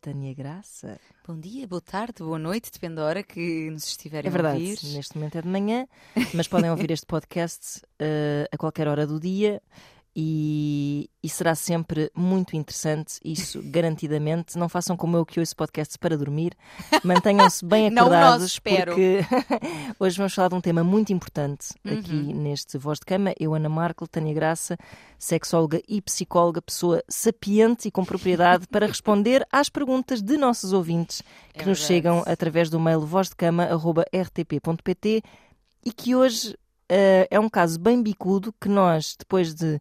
Tânia Graça. Bom dia, boa tarde, boa noite, depende da hora que nos estiverem É verdade, a ouvir. neste momento é de manhã, mas podem ouvir este podcast eh, a qualquer hora do dia e, e será sempre muito interessante, isso garantidamente. Não façam como eu que ouço podcasts para dormir, mantenham-se bem Não acordados, nosso, espero. porque hoje vamos falar de um tema muito importante Uhum. aqui neste Voz de Cama. Eu, Ana Marco, Tânia Graça, sexóloga e psicóloga, pessoa sapiente e com propriedade para responder às perguntas de nossos ouvintes que É nos chegam através do mail vozdecama.rtp.pt e que hoje eh, é um caso bem bicudo que nós, depois de,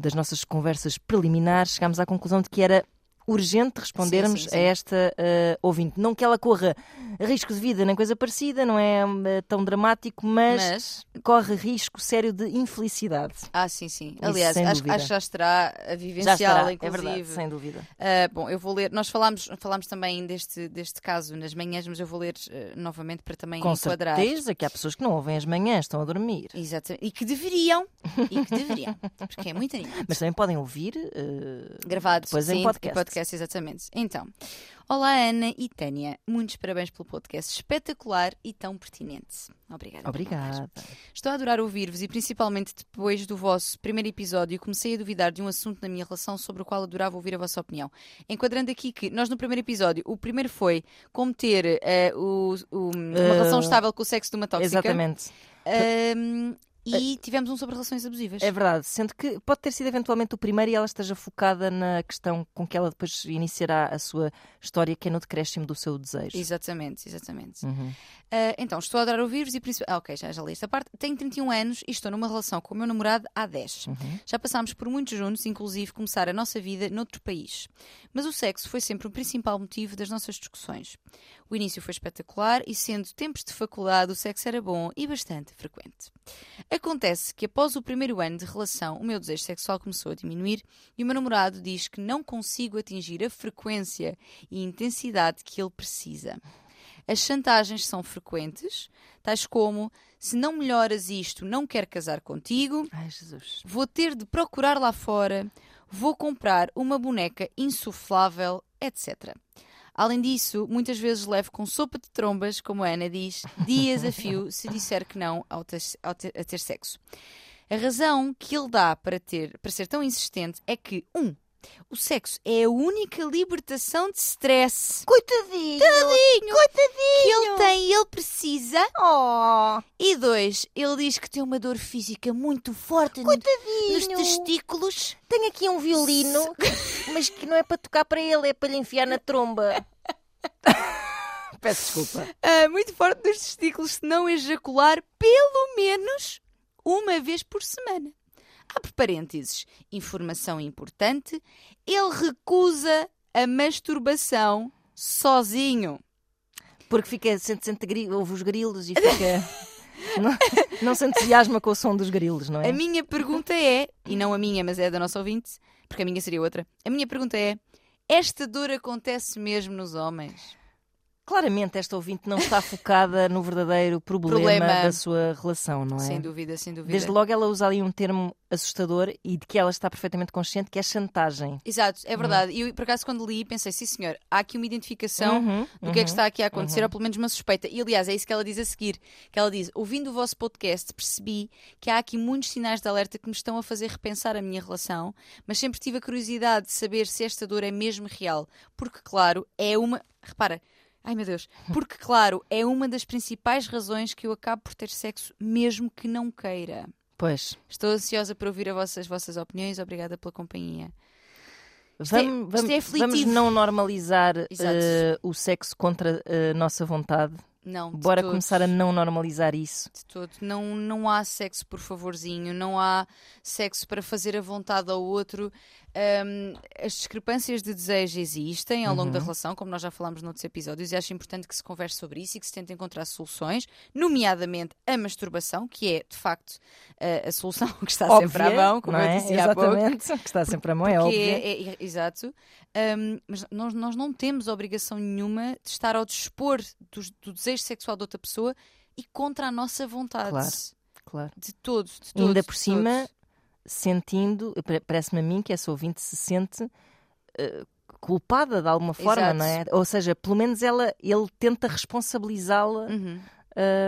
das nossas conversas preliminares, chegámos à conclusão de que era urgente respondermos Sim, sim, a sim. esta eh, ouvinte. Não que ela corra risco de vida nem coisa parecida, não é eh, tão dramático, mas, Mas, corre risco sério de infelicidade. ah, sim, sim. Isso, Aliás, acho, acho que já estará a vivencial, estará, é inclusive. verdade, sem dúvida. Ah, bom, eu vou ler. Nós falámos, falámos também deste, deste caso nas manhãs, mas eu vou ler ah, novamente para também Com enquadrar. certeza que há pessoas que não ouvem as manhãs, estão a dormir. Exatamente. E que deveriam. E que deveriam. Porque é muito animado. Mas também podem ouvir eh, Gravado Depois em sim, podcast. Exatamente. Então, olá Ana e Tânia, muitos parabéns pelo podcast espetacular e tão pertinente. Obrigada. Obrigada. Estou a adorar ouvir-vos e principalmente depois do vosso primeiro episódio comecei a duvidar de um assunto na minha relação sobre o qual adorava ouvir a vossa opinião. Enquadrando aqui que nós no primeiro episódio, o primeiro foi como ter eh, o- o- uma Eh, relação estável com o sexo de uma tóxica. Exatamente. E tivemos um sobre relações abusivas. É verdade. Sendo que pode ter sido eventualmente o primeiro e ela esteja focada na questão com que ela depois iniciará a sua história, que é no decréscimo do seu desejo. Exatamente, exatamente. Uhum. Ah, então, estou a adorar ouvir-vos e principalmente. Ah, ok, já, já li esta parte. Tenho 31 anos e estou numa relação com o meu namorado há 10. Uhum. Já passámos por muitos juntos, inclusive começar a nossa vida noutro país. Mas o sexo foi sempre o principal motivo das nossas discussões. O início foi espetacular e, sendo tempos de faculdade, o sexo era bom e bastante frequente. Acontece que após o primeiro ano de relação, o meu desejo sexual começou a diminuir e o meu namorado diz que não consigo atingir a frequência e intensidade que ele precisa. As chantagens são frequentes, tais como: se não melhoras isto, não quero casar contigo, Ai, Jesus. vou ter de procurar lá fora, vou comprar uma boneca insuflável, etc. Além disso, muitas vezes levo com sopa de trombas, como a Ana diz, dias a fio se disser que não ao ter, ao ter- a ter sexo. A razão que ele dá para, ter, para ser tão insistente é que, um, o sexo é a única libertação de stress Coitadinho! Tadinho! Coitadinho! que ele tem e ele precisa. Oh! E dois, ele diz que tem uma dor física muito forte no- nos testículos. Tenho aqui um violino, mas que não é para tocar para ele, é para lhe enfiar na tromba. Peço desculpa. Ah, muito forte nos testículos se não ejacular pelo menos uma vez por semana. Abre parênteses. Informação importante. Ele recusa a masturbação sozinho. Porque fica, sente, sente, ouve os grilos e fica. não, não se entusiasma com o som dos grilos, não é? A minha pergunta é, e não a minha, mas é a da nossa ouvinte, porque a minha seria outra. A minha pergunta é: esta dor acontece mesmo nos homens? Claramente, esta ouvinte não está focada no verdadeiro problema, Problema. da sua relação, não é? Sem dúvida, sem dúvida. Desde logo ela usa ali um termo assustador e de que ela está perfeitamente consciente, que é chantagem. Exato, é verdade. E eu, por acaso, quando li, pensei, sim senhor, há aqui uma identificação Uhum, do que é que uhum. está aqui a acontecer, ou pelo menos uma suspeita. E aliás, é isso que ela diz a seguir. Que ela diz: ouvindo o vosso podcast, percebi que há aqui muitos sinais de alerta que me estão a fazer repensar a minha relação, mas sempre tive a curiosidade de saber se esta dor é mesmo real. Porque, claro, é uma. Repara. Ai meu Deus, porque claro, é uma das principais razões que eu acabo por ter sexo mesmo que não queira. Pois. Estou ansiosa por ouvir a vossas, as vossas opiniões. Obrigada pela companhia. Isto é- Vamos, isto vamos, é vamos não normalizar eh, o sexo contra a nossa vontade. Não, Bora todo. começar a não normalizar isso. De todo. Não, não há sexo por favorzinho, não há sexo para fazer a vontade ao outro. Ahm, as discrepâncias de desejo existem ao longo da relação, como nós já falámos noutros episódios, e acho importante que se converse sobre isso e que se tente encontrar soluções, nomeadamente a masturbação, que é de facto a, a solução que está sempre à Óbvia, mão, como não eu é? disse há pouco. Exatamente, que está sempre à mão, é óbvio. é- é- exato. Ahm, mas nós, nós não temos obrigação nenhuma de estar ao dispor do, do desejo sexual de outra pessoa e contra a nossa vontade. Claro. Claro. De todo, de todo. Ainda por cima. Sentindo, pa- parece-me a mim que essa ouvinte se sente eh, culpada de alguma forma, Exato. não é? Ou seja, pelo menos ela, ele tenta responsabilizá-la Uhum.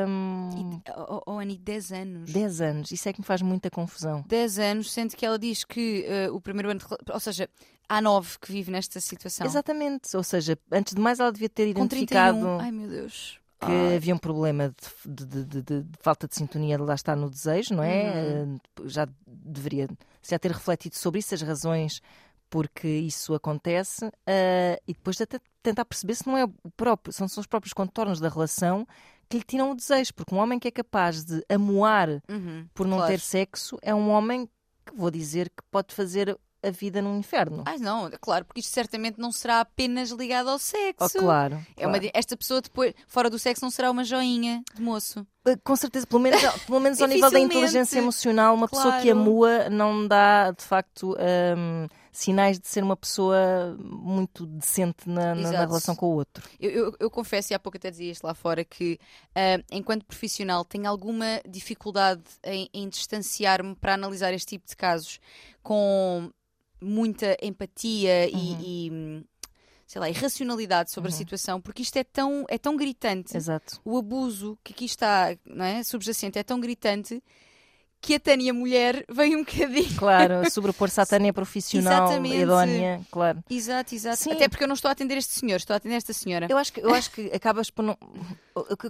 hum, Oh, oh, Ani, 10 anos. 10 anos. Isso é que me faz muita confusão. 10 anos, sendo que ela diz que eh, o primeiro ano, de ou seja, há 9 que vive nesta situação. Exatamente. Ou seja, antes de mais ela devia ter Com identificado 31. Ai meu Deus. Que Ai. havia um problema de, de- de- de- de falta de sintonia lá está no desejo, não é? Uhum. Eh, Já deveria já ter refletido sobre isso, as razões porque isso acontece eh, e depois de até tentar perceber se não é o próprio, são, são os próprios contornos da relação que lhe tiram o desejo, porque um homem que é capaz de amoar Uhum. por não Claro. ter sexo é um homem que vou dizer que pode fazer a vida num inferno. Ai não, claro, porque isto certamente não será apenas ligado ao Oh, sexo. claro. É uma claro. di- esta pessoa depois, fora do sexo, não será uma joinha de moço. Uh, Com certeza, pelo menos, pelo menos ao nível da inteligência emocional, uma pessoa que Claro. amua não dá, de facto, hum, sinais de ser uma pessoa muito decente na, na- na relação com o outro. Eu, eu- eu confesso, e há pouco até dizia isto lá fora, que ah, enquanto profissional tenho alguma dificuldade em, em distanciar-me para analisar este tipo de casos com muita empatia Uhum. e, e, hum, sei lá, e racionalidade sobre a situação, porque isto é tão, é tão gritante. Exato. O abuso que aqui está não é, subjacente é tão gritante que a Tânia mulher vem um bocadinho. Claro, sobrepor-se à Tânia profissional, Exatamente. idónea, claro. Exato, exato. Sim. Até porque eu não estou a atender este senhor, estou a atender esta senhora. Eu acho que, eu acho que acabas por não.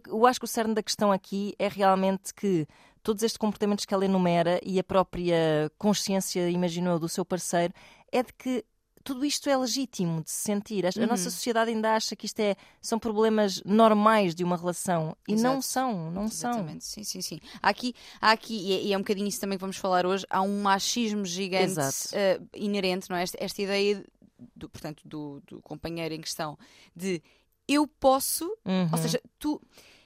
Eu acho que o cerne da questão aqui é realmente que todos estes comportamentos que ela enumera e a própria consciência, imagino eu, do seu parceiro, é de que tudo isto é legítimo de se sentir. A, Uhum. nossa sociedade ainda acha que isto é, são problemas normais de uma relação. E não Exato. são, não são. Exatamente, sim, sim, sim. Há aqui, há aqui e é- e é um bocadinho isso também que vamos falar hoje, há um machismo gigante eh, inerente, não é? Esta, esta ideia, do, portanto, do, do companheiro em questão, de eu posso, Uhum, ou seja, tu,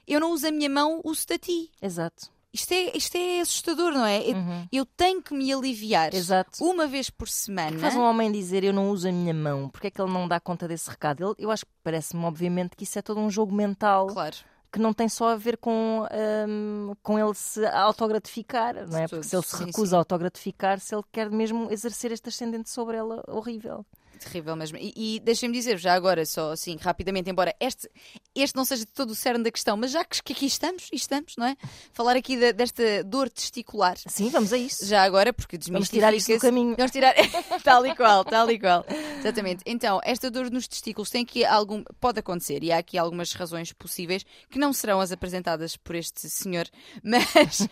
eu não uso a minha mão, uso-te a ti. Exato. Isto é, isto é assustador, não é? Eu, Uhum. eu tenho que me aliviar Exato. uma vez por semana. Faz um homem dizer eu não uso a minha mão, porque é que ele não dá conta desse recado? Ele- eu acho que parece-me, obviamente, que isso é todo um jogo mental Claro. que não tem só a ver com, hum, com ele se autogratificar, não é? Porque se ele se sim, recusa sim. a autogratificar, se ele quer mesmo exercer este ascendente sobre ela, horrível. Terrível mesmo. E, e deixem-me dizer, já agora, só assim, rapidamente, embora este, este não seja de todo o cerne da questão, mas já que, que aqui estamos, e estamos, não é? Falar aqui da- desta dor testicular. Sim, vamos a isso. Já agora, porque Vamos tirar isso do caminho. Vamos tirar, tal e qual, tal e qual. Exatamente. Então, esta dor nos testículos tem aqui algum, pode acontecer, e há aqui algumas razões possíveis que não serão as apresentadas por este senhor, mas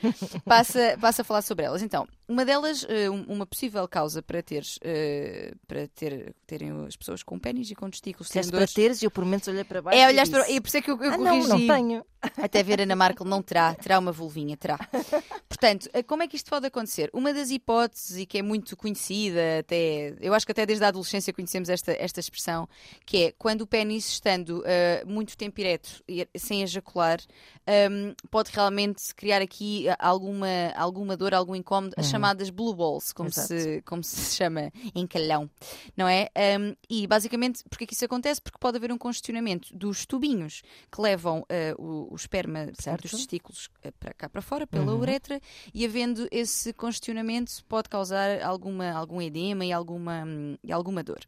passa, passa a falar sobre elas. Então, uma delas, eh, um- uma possível causa para teres, eh, para ter, terem as pessoas com pênis e com testículos Disseste para teres eu por momentos olhei para baixo É, olhaste para. disse, E por isso é que eu, eu ah, não, corrigi. não tenho. Até ver Ana Markel não terá, terá uma vulvinha, terá. Portanto, eh, como é que isto pode acontecer? Uma das hipóteses, e que é muito conhecida, até eu acho que até desde a adolescência conhecemos esta, esta expressão, que é quando o pênis estando eh, muito tempo ereto sem ejacular, ehm, pode realmente criar aqui eh, alguma, alguma dor, algum incómodo, as chamadas blue balls, como Exato. se, como se chama em calhão, não é? Ehm, e basicamente, porque é que isso acontece? Porque pode haver um congestionamento dos tubinhos que levam eh, o, o esperma, Certo. os testículos eh, para cá para fora, pela Uhum. uretra, e havendo esse congestionamento pode causar alguma, algum edema e alguma, e alguma dor.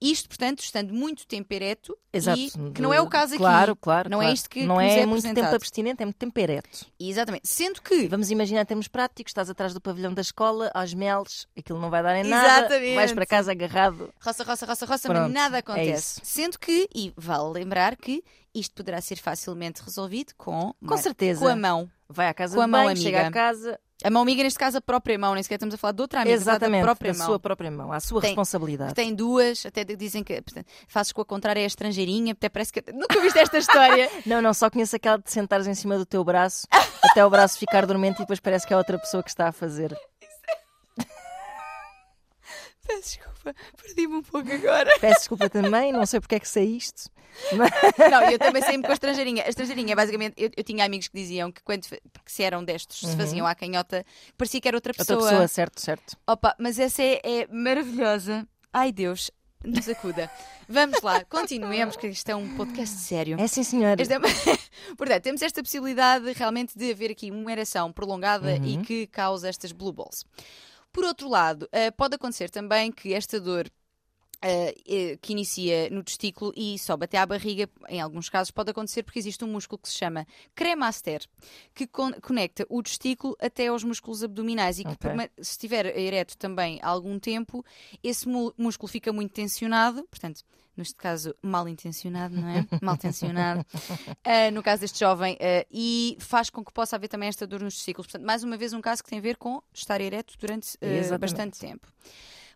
Isto, portanto, estando muito tempo ereto, Exato. e que não é o caso aqui. Claro, claro. Não é claro. isto que- Não que é, é muito tempo abstinente, é muito tempo ereto. Exatamente. Sendo que Vamos imaginar, temos práticos, estás atrás do pavilhão da escola, aos meles, aquilo não vai dar em nada, Exatamente. vais para casa agarrado. roça, roça, roça, roça, Pronto, mas nada é acontece. isso. Sendo que, e vale lembrar que isto poderá ser facilmente resolvido com, Com certeza. com a mão. Vai à casa Com a mão banho, chega amiga. a casa, A mão amiga, neste caso, a própria mão, nem sequer estamos a falar de outra amiga, a exatamente, da própria da mão. sua própria mão, à sua Tem- responsabilidade. tem duas, até dizem que portanto, fazes com a contrária é a estrangeirinha, até parece que. Nunca viste esta história? Não, não, só conheço aquela de sentares em cima do teu braço até o braço ficar dormente e depois parece que é outra pessoa que está a fazer. Peço desculpa, perdi-me um pouco agora. Peço desculpa também, não sei porque é que sei isto. Mas... Não, eu também saí-me com a estrangeirinha. A estrangeirinha, basicamente, eu, eu tinha amigos que diziam que quando que se eram destes, se faziam à canhota, parecia que era outra pessoa. Outra pessoa, certo, certo. Opa, mas essa é, é maravilhosa. Ai Deus, nos acuda. Vamos lá, continuemos, que isto é um podcast sério. É sim, senhor. Esta é uma- Portanto, temos esta possibilidade realmente de haver aqui uma ereção prolongada e que causa estas blue balls. Por outro lado, eh, pode acontecer também que esta dor uh, que inicia no testículo e sobe até à barriga. Em alguns casos pode acontecer porque existe um músculo que se chama cremaster, que con conecta o testículo até aos músculos abdominais e que, Ok. se estiver ereto também há algum tempo, esse músculo fica muito tensionado, portanto. Neste caso, mal intencionado, não é? Mal tensionado. Uh, no caso deste jovem, uh, e faz com que possa haver também esta dor nos testículos. Portanto, mais uma vez, um caso que tem a ver com estar ereto durante uh, bastante tempo.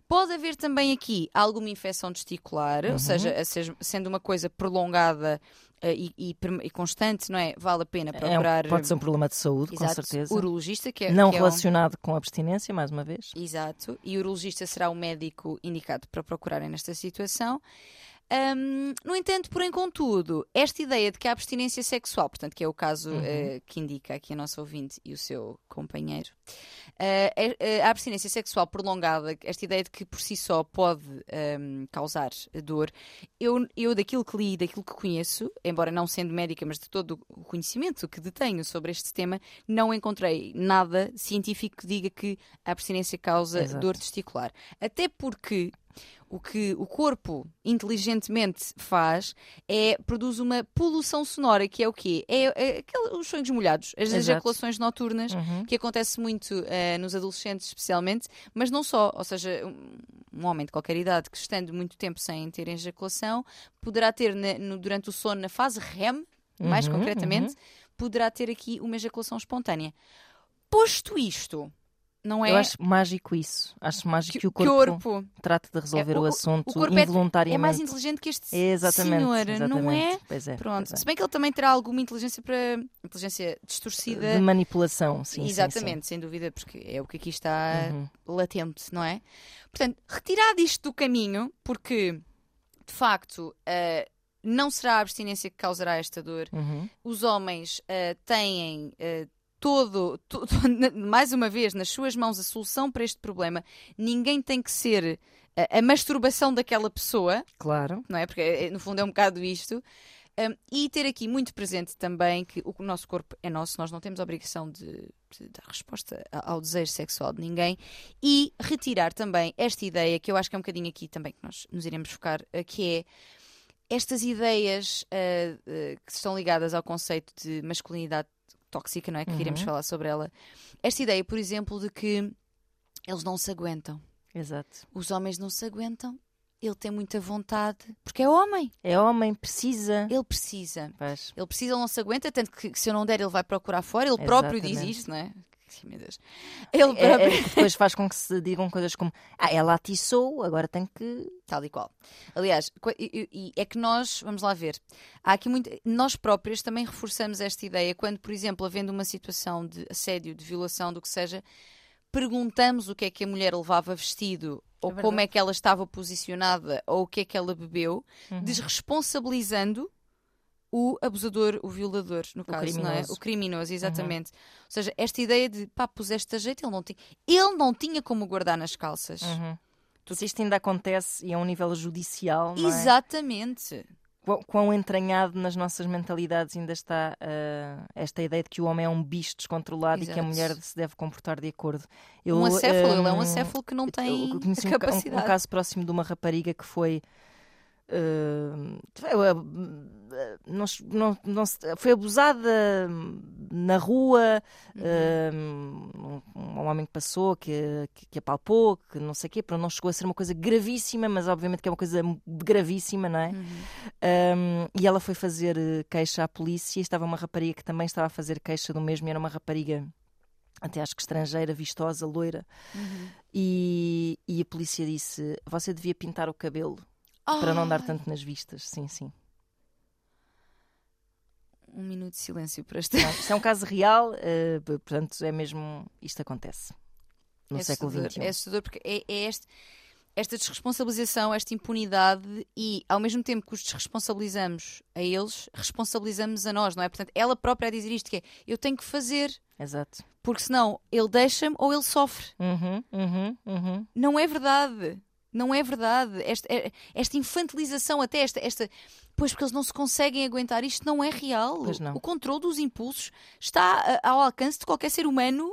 Pode haver também aqui alguma infecção testicular, Uhum. ou seja, sendo uma coisa prolongada e, e perma- e constante, não é? Vale a pena É um- procurar pode ser um problema de saúde, com exato, certeza. urologista, que é, Não que é um- relacionado com abstinência, mais uma vez. Exato, e o urologista será o médico indicado para procurarem nesta situação. Hum, no entanto, porém, contudo, esta ideia de que a abstinência sexual, portanto, que é o caso Uhum. eh, que indica aqui a nossa ouvinte e o seu companheiro, eh, é- é- a abstinência sexual prolongada, esta ideia de que por si só pode hum, causar dor, eu, eu daquilo que li, daquilo que conheço, embora não sendo médica, mas de todo o conhecimento que detenho sobre este tema, não encontrei nada científico que diga que a abstinência causa Exato. dor testicular. Até porque o que o corpo inteligentemente faz é produz uma poluição sonora, que é o quê? É, é aquele- os sonhos molhados, as Exato. ejaculações noturnas, Uhum. que acontece muito eh, nos adolescentes, especialmente, mas não só. Ou seja, um, um homem de qualquer idade que estando muito tempo sem ter ejaculação poderá ter na- no- durante o sono, na fase REM, mais Uhum, concretamente, poderá ter aqui uma ejaculação espontânea. Posto isto, não é Eu acho mágico isso. Acho mágico que, que o corpo, corpo trate de resolver É, o, o- o assunto corpo é- involuntariamente. é mais inteligente que este Exatamente, senhor, exatamente. não é? Pois é, Pronto. pois é. Se bem que ele também terá alguma inteligência para. inteligência distorcida. De manipulação, sim. sim, Exatamente, sem dúvida, porque é o que aqui está sim. Uhum. latente, não é? Portanto, retirado isto do caminho, porque de facto ah, não será a abstinência que causará esta dor. Uhum. Os homens ah, têm ah, todo, to- to- mais uma vez, nas suas mãos a solução para este problema. Ninguém tem que ser ah, a masturbação daquela pessoa Claro. não é? Porque eh, no fundo é um bocado isto. Um, e ter aqui muito presente também que o nosso corpo é nosso, nós não temos a obrigação de, de dar resposta a- ao desejo sexual de ninguém e retirar também esta ideia, que eu acho que é um bocadinho aqui também que nós nos iremos focar, eh, que é estas ideias eh, eh, que estão ligadas ao conceito de masculinidade tóxica, não é? Que Uhum. iremos falar sobre ela. Esta ideia, por exemplo, de que eles não se aguentam. Exato. Os homens não se aguentam. Ele tem muita vontade, porque é homem. É homem, precisa. Ele precisa. Pois. Ele precisa, ele não se aguenta, tanto que, que se eu não der, ele vai procurar fora. Ele próprio diz Exatamente. isto, não é? Ai, Meu Deus. Ele É, próprio. é, que depois faz com que se digam coisas como Ah, ela atiçou, agora tem que. Tal e qual. Aliás, é que nós, vamos lá ver, há aqui muito. Nós próprios também reforçamos esta ideia quando, por exemplo, havendo uma situação de assédio, de violação, do que seja, perguntamos o que é que a mulher levava vestido, ou verdade. como é que ela estava posicionada, ou o que é que ela bebeu, Uhum. desresponsabilizando o abusador, o violador, no caso, não é? criminoso. O criminoso, exatamente. Ou seja, esta ideia de pá, puseste a jeito, ele não tinha. Ele não tinha como guardar nas calças. Uhum. Se isto ainda acontece e a um nível judicial, não é? Exatamente. Quão, quão entranhado nas nossas mentalidades ainda está ah, esta ideia de que o homem é um bicho descontrolado e que a Exato. mulher se deve comportar de acordo. Eu, um acéfalo, ele é um hum, acéfalo que não tem eu conheci um, a ca- um- um capacidade. caso próximo de uma rapariga que foi. Ah, ah, não, não- não foi abusada na rua, Uhum. um, um homem que passou, que, que, que apalpou, que não sei o quê, pronto, não chegou a ser uma coisa gravíssima, mas obviamente que é uma coisa gravíssima, não é? Uhum. Um, e ela foi fazer queixa à polícia e estava uma rapariga que também estava a fazer queixa do mesmo, e era uma rapariga até acho que estrangeira, vistosa, loira, Uhum. e, e a polícia disse: Você devia pintar o cabelo para não dar Ai, tanto nas vistas. Sim, sim. Um minuto de silêncio para esta. Não, isto é um caso real, eh, portanto, é mesmo. Isto acontece no é século XXI. É assustador porque é, é este- esta desresponsabilização, esta impunidade e, ao mesmo tempo que os desresponsabilizamos a eles, responsabilizamos a nós, não é? Portanto, ela própria a dizer isto que é, eu tenho que fazer, Exato. porque senão ele deixa-me ou ele sofre. Uhum, uhum, uhum. Não é verdade. Não é verdade. Esta, é- esta infantilização, até esta, esta. Pois porque eles não se conseguem aguentar, isto não é real. Não. O controle dos impulsos está a- ao alcance de qualquer ser humano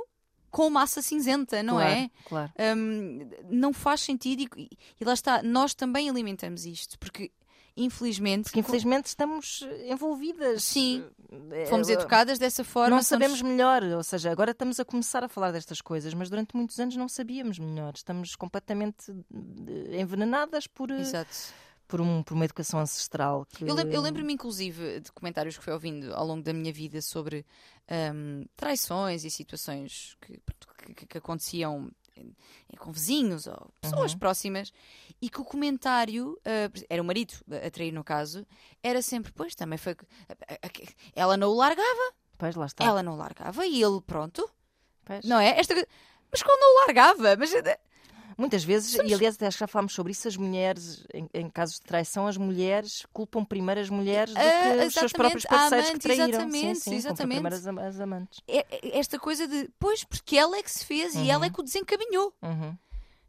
com massa cinzenta, não claro, é? Claro. Um, não faz sentido e, e, lá está, nós também alimentamos isto, porque infelizmente. Porque infelizmente estamos envolvidas. Sim. É, Fomos educadas dessa forma. Não sabemos melhor, ou seja, agora estamos a começar a falar destas coisas, mas durante muitos anos não sabíamos melhor. Estamos completamente eh, envenenadas por. Exato por, um, por uma educação ancestral. Que... Eu, lembro, lembro-me, inclusive, de comentários que fui ouvindo ao longo da minha vida sobre um, traições e situações que, que, que aconteciam com vizinhos ou pessoas uhum. próximas e que o comentário uh, era o marido a trair no caso era sempre pois também foi ela não o largava. Pois lá está. Ela não o largava e ele pronto. Pois. não é? Esta mas quando não o largava? Mas eh, Muitas vezes, e aliás até já falámos sobre isso, as mulheres, em, em, casos de traição, as mulheres culpam primeiro as mulheres do que uh, os seus próprios parceiros amante, que traíram. Exatamente, sim, sim, exatamente. As, as amantes. É, é, esta coisa de, pois, porque ela é que se fez uhum. e ela é que o desencaminhou. Uhum.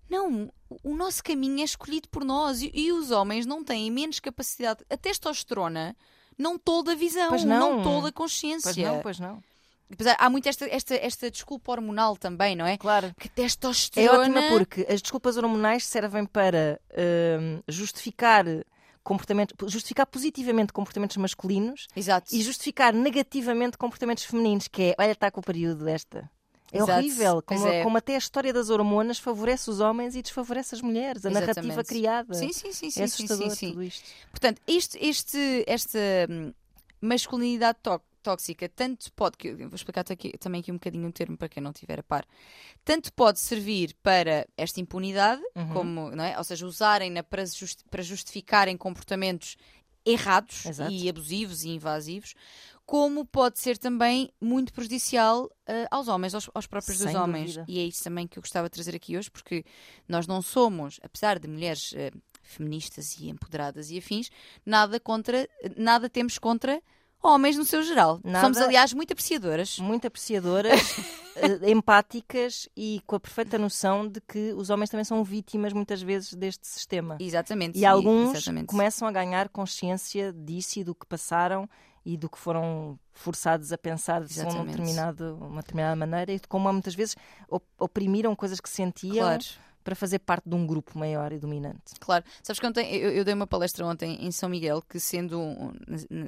Não, o nosso caminho é escolhido por nós e, e, os homens não têm menos capacidade. A testosterona não toda a visão, pois não. não toda a consciência. Pois não, pois não. Há muito esta, esta, esta desculpa hormonal também, não é? Claro. Que testosterona... É ótima porque as desculpas hormonais servem para uh, justificar comportamentos, justificar positivamente comportamentos masculinos Exato. e justificar negativamente comportamentos femininos, que é, olha, está com o período desta. É Exato. horrível, como, é. como, até a história das hormonas favorece os homens e desfavorecece as mulheres, a Exatamente. narrativa criada. Sim, sim, sim, sim, é assustador sim, sim, sim. tudo isto. Portanto, este, este, esta hum, masculinidade tóxica tanto pode, que vou explicar aqui, também aqui um bocadinho um termo para quem não estiver a par, tanto pode servir para esta impunidade, uhum. como, não é? ou seja, usarem-na para, para justificarem comportamentos errados Exato. e abusivos e invasivos, como pode ser também muito prejudicial uh, aos homens, aos, aos próprios Sem dos homens. Dúvida. E é isso também que eu gostava de trazer aqui hoje, porque nós não somos, apesar de mulheres uh, feministas e empoderadas e afins, nada contra, nada temos contra homens no seu geral. Nada, Somos, aliás, muito apreciadoras. Muito apreciadoras, eh, empáticas e com a perfeita noção de que os homens também são vítimas muitas vezes deste sistema. Exatamente. E sim, alguns exatamente. começam a ganhar consciência disso e do que passaram e do que foram forçados a pensar de uma, determinado, uma determinada maneira e de como muitas vezes oprimiram coisas que sentiam. Claro para fazer parte de um grupo maior e dominante. Claro. Sabes que ontem, eu, eu dei uma palestra ontem em São Miguel, que sendo, um,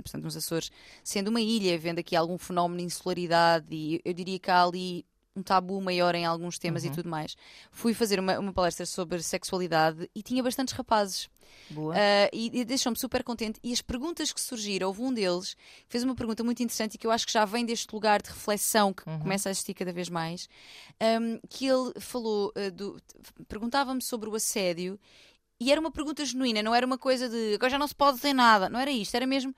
portanto, nos Açores, sendo uma ilha, vendo aqui algum fenómeno de insularidade, e eu diria que há ali um tabu maior em alguns temas uhum. e tudo mais. Fui fazer uma, uma palestra sobre sexualidade e tinha bastantes rapazes. Boa. Uh, e, e deixou-me super contente. E as perguntas que surgiram, houve um deles que fez uma pergunta muito interessante e que eu acho que já vem deste lugar de reflexão que uhum. começa a existir cada vez mais. Um, que ele falou, uh, do, perguntava-me sobre o assédio e era uma pergunta genuína, não era uma coisa de agora já não se pode dizer nada, não era isto, era mesmo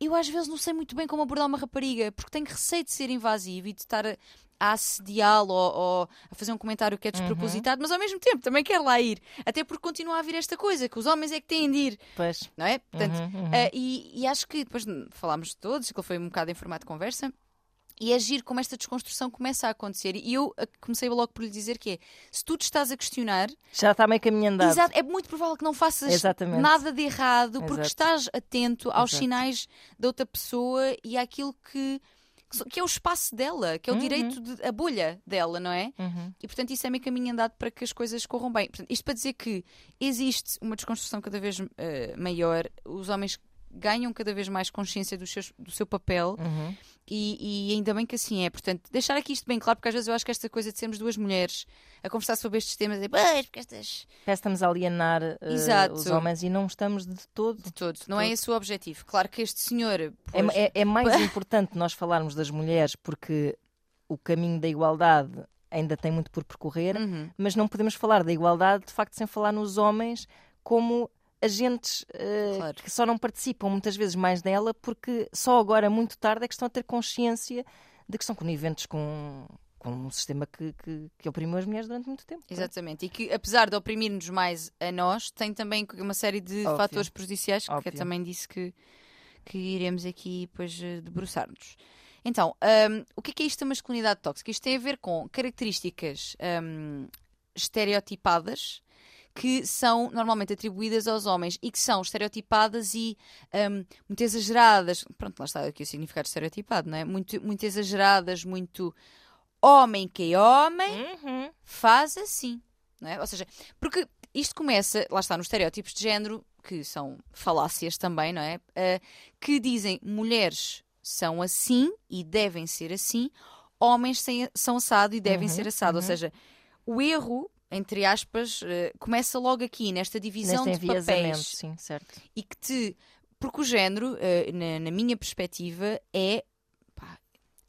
eu às vezes não sei muito bem como abordar uma rapariga, porque tenho receio de ser invasivo e de estar a, a assediá-lo ou, ou, a fazer um comentário que é despropositado, uhum. mas ao mesmo tempo também quero lá ir. Até porque continua a haver esta coisa, que os homens é que têm de ir. Pois. Não é? Portanto, uhum, uhum. Uh, e, e, acho que depois falámos de todos, que foi um bocado em formato de conversa. E agir é como esta desconstrução começa a acontecer. E eu eh, comecei logo por lhe dizer que é: se tu te estás a questionar. Já está meio caminho andado. Exato, é muito provável que não faças Exatamente. nada de errado, porque Exato. estás atento aos Exato. sinais da outra pessoa e àquilo que que é o espaço dela, que é o uhum. direito, de, a bolha dela, não é? Uhum. E portanto isso é meio caminho andado para que as coisas corram bem. Portanto, isto para dizer que existe uma desconstrução cada vez uh, maior, os homens ganham cada vez mais consciência do seu, do seu papel uhum. E, e, ainda bem que assim é. Portanto, deixar aqui isto bem claro, porque às vezes eu acho que esta coisa de sermos duas mulheres a conversar sobre estes temas, é porque estas. Parece estamos a alienar uh, os homens e não estamos de todo. De todo. Não é todo. é esse o objetivo. Claro que este senhor. É pois... É, é, é, mais importante nós falarmos das mulheres porque o caminho da igualdade ainda tem muito por percorrer, uhum. mas não podemos falar da igualdade de facto sem falar nos homens como agentes uh, claro. que só não participam muitas vezes mais dela porque só agora, muito tarde, é que estão a ter consciência de que estão coniventes com, com um sistema que, que, que, oprimiu as mulheres durante muito tempo. Exatamente, e que apesar de oprimir-nos mais a nós, tem também uma série de Óbvio. fatores prejudiciais que Óbvio. eu também disse que, que iremos aqui depois eh, debruçar-nos. Então, um, o que é, que é isto da masculinidade tóxica? Isto tem a ver com características um, estereotipadas que são normalmente atribuídas aos homens e que são estereotipadas e um, muito exageradas. Pronto, lá está aqui o significado estereotipado, não é? Muito, muito exageradas, muito homem que é homem Uhum. faz assim. Não é? Ou seja, porque isto começa, lá está, nos estereótipos de género, que são falácias também, não é? Ah, que dizem mulheres são assim e devem ser assim, homens são assado e devem Uhum, ser assado. Ou uhum. seja, o erro, entre aspas, eh, começa logo aqui, nesta divisão Neste de papéis. sim, certo. E que te. Porque o género, eh, na, na minha perspectiva, é. pá,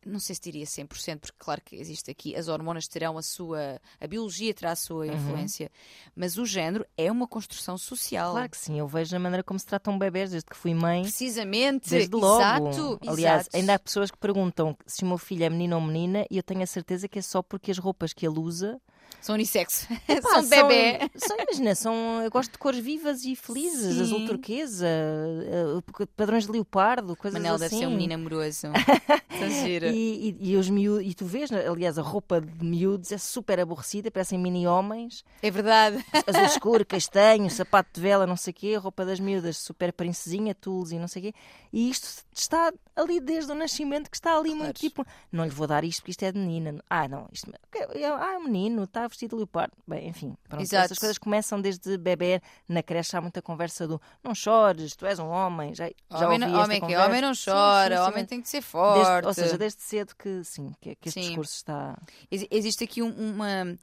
não sei se diria 100%, porque claro que existe aqui, as hormonas terão a sua. A biologia terá a sua Uhum. influência, mas o género é uma construção social. Claro que sim, eu vejo a maneira como se tratam bebés desde que fui mãe. Precisamente, Desde logo. exato. Aliás, exato. ainda há pessoas que perguntam se o meu filho é menino ou menina e eu tenho a certeza que é só porque as roupas que ele usa São unissexo. Pá, são bebê. São, são, imagina, são, eu gosto de cores vivas e felizes, Sim. azul turquesa, eh, padrões de leopardo, coisas Manel assim. deve ser um menino amoroso. Giro. E, e, e os miúdos, e tu vês, aliás, a roupa de miúdos é super aborrecida, parecem mini-homens, É verdade. azul escuro, castanho, sapato de vela, não sei o quê, a roupa das miúdas, super princesinha, tules e não sei o quê. E isto está ali desde o nascimento, que está ali Claro. muito tipo, não lhe vou dar isto porque isto é de menina. Ah, não, isto ah, é um menino, está vestido de leopardo. Bem, enfim, pronto, Exato. essas coisas começam desde bebê. Na creche há muita conversa do não chores, tu és um homem. Já, já homem ouvi homem que homem não Sim, chora, sim, sim, homem tem que ser Desde- forte. ou seja, desde cedo que sim, que, que este Sim. discurso está. Ex- Existe aqui um- uma,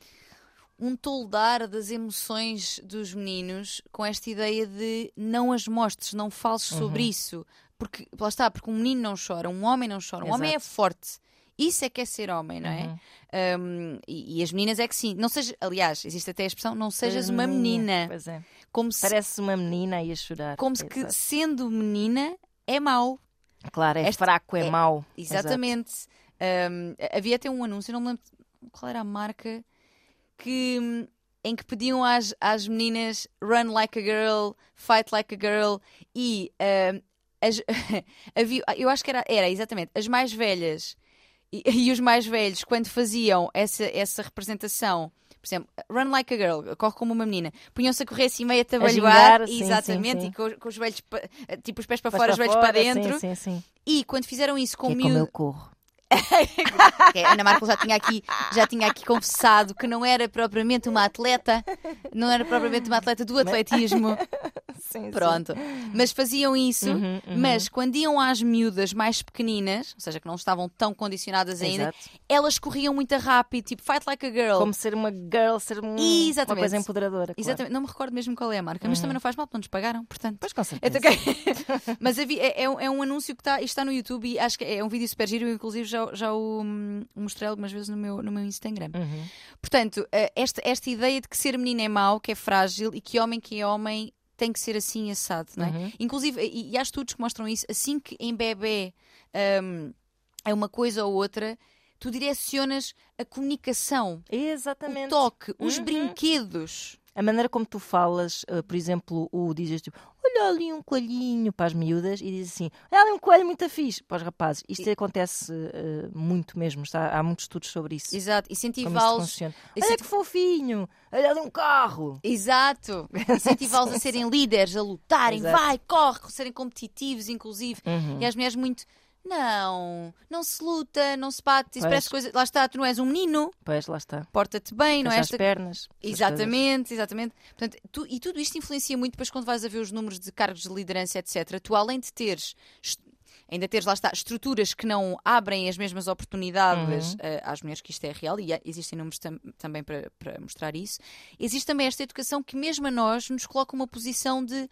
um toldar das emoções dos meninos com esta ideia de não as mostres, não fales sobre Uhum. isso. Porque, lá está, porque um menino não chora, um homem não chora, um homem é Exato. forte. Isso é que é ser homem, não é? Uhum. Um, e, e as meninas é que sim. Não seja, aliás, existe até a expressão não sejas uma menina. Pois é. Como se, Parece uma menina aí a chorar. como se que sendo menina é mau. Claro, é Esta- fraco, é, é- mau. Exatamente. Um, havia até um anúncio, não me lembro qual era a marca, que, hum, em que pediam às, às meninas run like a girl, fight like a girl e um, as- havia, eu acho que era, era exatamente as mais velhas e, e os mais velhos, quando faziam essa, essa representação. Por exemplo, run like a girl, corre como uma menina. Punham-se a correr assim meio a trabalhar, exatamente, sim, sim. e com, com os joelhos, pa- tipo os pés para Vais fora, os joelhos para sim, dentro. Sim, sim, E quando fizeram isso com Que o é como eu corro. Que a Ana Marco já tinha aqui já tinha aqui confessado que não era propriamente uma atleta, não era propriamente uma atleta do atletismo. Sim, Pronto. Mas faziam isso, Uhum, uhum. mas quando iam às miúdas mais pequeninas, ou seja, que não estavam tão condicionadas ainda, Exato. elas corriam muito rápido, tipo fight like a girl. Como ser uma girl, ser um- uma coisa empoderadora. claro. Exatamente, não me recordo mesmo qual é a marca, mas também não faz mal, porque não nos pagaram, portanto. Pois com certeza. Mas é, é um- é um anúncio que está, está no YouTube e acho que é um vídeo super giro. Eu, inclusive, já, já o hum, mostrei algumas vezes no meu, no meu Instagram. Uhum. Portanto, eh, esta, esta ideia de que ser menino é mau, que é frágil e que homem que é homem tem que ser assim assado, não é? Uhum. Inclusive, e, e há estudos que mostram isso, assim que em bebê hum, é uma coisa ou outra, tu direcionas a comunicação, Exatamente. o toque, os Uhum. brinquedos. A maneira como tu falas, uh, por exemplo, o dizes tipo, olha ali um coelhinho para as miúdas e diz assim, olha ali um coelho muito fixe para os rapazes. Isto acontece uh, muito mesmo, está, há muitos estudos sobre isso. Exato, incentivá-los. Incenti- Olha que fofinho, olha ali um carro. Exato. Incentivá-los a serem líderes, a lutarem, Exato. vai, corre, serem competitivos, inclusive. Uhum. E as mulheres muito. Não, não se luta, não se bate, isso Pois. parece coisa. Lá está, tu não és um menino, Pois, lá está. porta-te bem, não é Fecha as esta. pernas. Exatamente, exatamente. Portanto, tu- e tudo isto influencia muito depois quando vais a ver os números de cargos de liderança, etc. Tu, além de teres. Ainda teres, lá está, estruturas que não abrem as mesmas oportunidades Uhum. eh, às mulheres, que isto é real, e existem números tam- também para, para mostrar isso. Existe também esta educação que, mesmo a nós, nos coloca uma posição de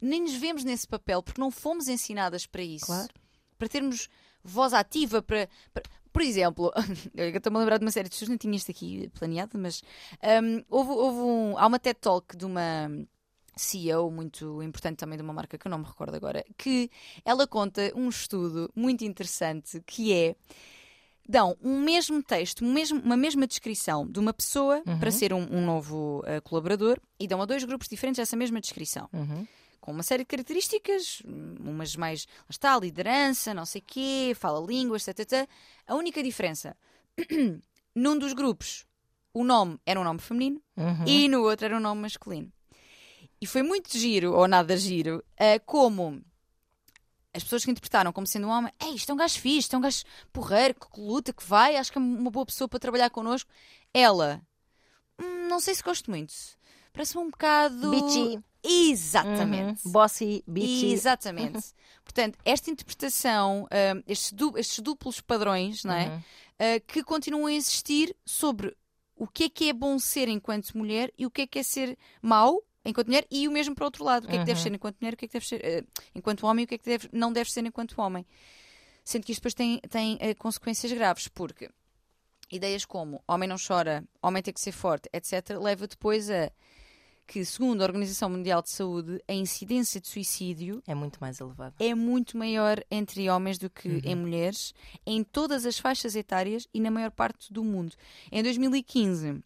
nem nos vemos nesse papel, porque não fomos ensinadas para isso. Claro. Para termos voz ativa, para. para- por exemplo, eu estou-me a lembrar de uma série de pessoas, não tinha isto aqui planeado, mas hum, houve, houve um, há uma TED Talk de uma CEO muito importante também de uma marca que eu não me recordo agora, que ela conta um estudo muito interessante que é dão um mesmo texto, um mesmo- uma mesma descrição de uma pessoa Uhum. para ser um, um novo eh, colaborador e dão a dois grupos diferentes essa mesma descrição Uhum. Com uma série de características, umas mais, lá está, liderança, não sei quê, fala línguas, tata. A única diferença, num dos grupos, o nome era um nome feminino Uhum. e no outro era um nome masculino. E foi muito giro, ou nada giro, como as pessoas que interpretaram como sendo um homem, Ei, isto é um gajo fixe, isto é um gajo porreiro, que luta, que vai, acho que é uma boa pessoa para trabalhar connosco. Ela, hum, não sei se gosto muito. Parece-me um bocado. Bitchy. Exatamente. Uhum. Bossy, bitchy. Exatamente. Portanto, esta interpretação, hum, estes, du- estes duplos padrões, não é? Uhum. Uh, que continuam a existir sobre o que é que é bom ser enquanto mulher e o que é que é ser mau enquanto mulher e o mesmo para o outro lado. O que é que deve Uhum. ser enquanto mulher, o que é que deve ser uh, enquanto homem e o que é que deve- não deve ser enquanto homem. Sendo que isto depois tem, tem uh, consequências graves, porque ideias como homem não chora, homem tem que ser forte, etc., leva depois a que, segundo a Organização Mundial de Saúde, a incidência de suicídio É muito mais elevado. é muito maior entre homens do que Uhum. em mulheres, em todas as faixas etárias e na maior parte do mundo. Em 2015,